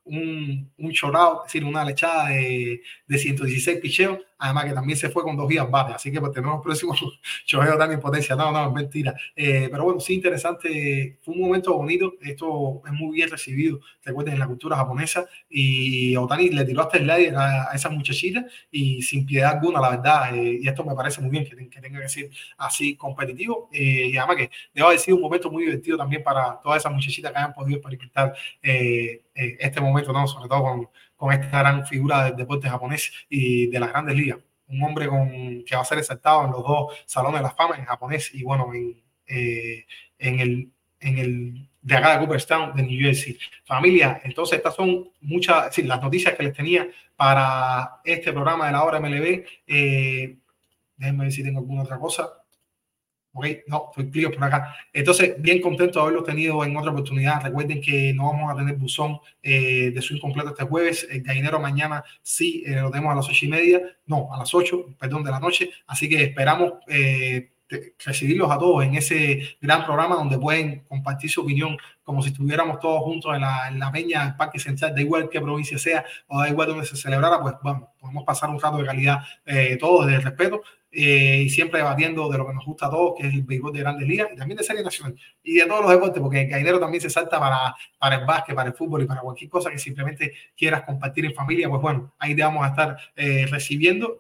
B: un, un chorado, es decir, una lechada de, de 116 picheos además que también se fue con dos días bate, así que pues tenemos próximo chorreo tan potencia, no, no, es mentira, eh, pero bueno, sí, interesante, fue un momento bonito, esto es muy bien recibido, recuerden, en la cultura japonesa, y Otani le tiró hasta el slider a, a esa muchachita, y sin piedad alguna, la verdad, eh, y esto me parece muy bien, que, que tenga que ser así competitivo, eh, y además que debe haber sido un momento muy divertido también para todas esas muchachitas que hayan podido experimentar este momento, ¿no? sobre todo con con esta gran figura del deporte japonés y de las grandes ligas. Un hombre con, que va a ser exaltado en los dos salones de la fama, en japonés y bueno, en, eh, en, el, en el de acá de Cooperstown, de New Jersey. Familia, entonces estas son muchas, las noticias que les tenía para este programa de la hora MLB. Eh, déjenme ver si tengo alguna otra cosa. Ok, no, estoy clio por acá. Entonces, bien contento de haberlo tenido en otra oportunidad. Recuerden que no vamos a tener buzón eh, de su incompleto este jueves. El gallinero mañana sí eh, lo tenemos a las ocho y media, no, a las ocho, perdón, de la noche. Así que esperamos eh, recibirlos a todos en ese gran programa donde pueden compartir su opinión como si estuviéramos todos juntos en la, en la peña, el Parque Central, da igual qué provincia sea o da igual donde se celebrara, pues vamos, podemos pasar un rato de calidad todos, de respeto eh, y siempre debatiendo de lo que nos gusta a todos, que es el béisbol de grandes ligas y también de serie nacional y de todos los deportes, porque el dinero también se salta para, para el básquet, para el fútbol y para cualquier cosa que simplemente quieras compartir en familia, pues bueno, ahí te vamos a estar eh, recibiendo.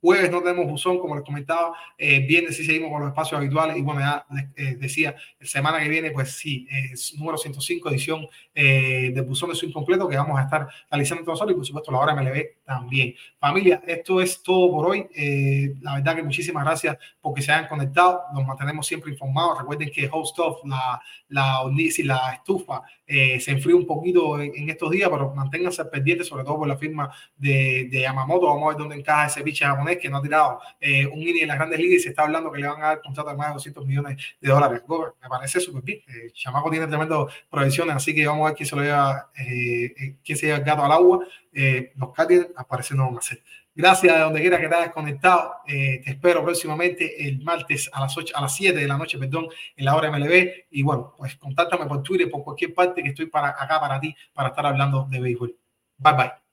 B: Jueves no tenemos buzón, como les comentaba. Eh, viernes sí seguimos con los espacios habituales. Y bueno, ya les eh, decía, semana que viene, pues sí, es número 105, edición eh, de buzón de su incompleto, que vamos a estar realizando nosotros y por supuesto la hora MLB también. Familia, esto es todo por hoy. Eh, la verdad que muchísimas gracias porque se hayan conectado. Nos mantenemos siempre informados. Recuerden que Host of, la, la, la estufa, eh, se enfría un poquito en, estos días, pero manténganse pendientes, sobre todo por la firma de, de Yamamoto. Vamos a ver dónde encaja ese pitcher japonés que no ha tirado eh, un inning en las grandes ligas y se está hablando que le van a dar contrato de más de 200 millones de dólares. me parece súper bien. Eh, Chamaco tiene tremendo proyecciones, así que vamos a ver quién se lo lleva, eh, quién se lleva el gato al agua. los Cardinals aparecen no van a hacer. Gracias de donde quiera que te hayas conectado. te espero próximamente el martes a las 8, a las 7 de la noche, perdón, en la hora MLB. Y bueno, pues contáctame por Twitter, por cualquier parte que estoy para acá para ti, para estar hablando de béisbol. Bye bye.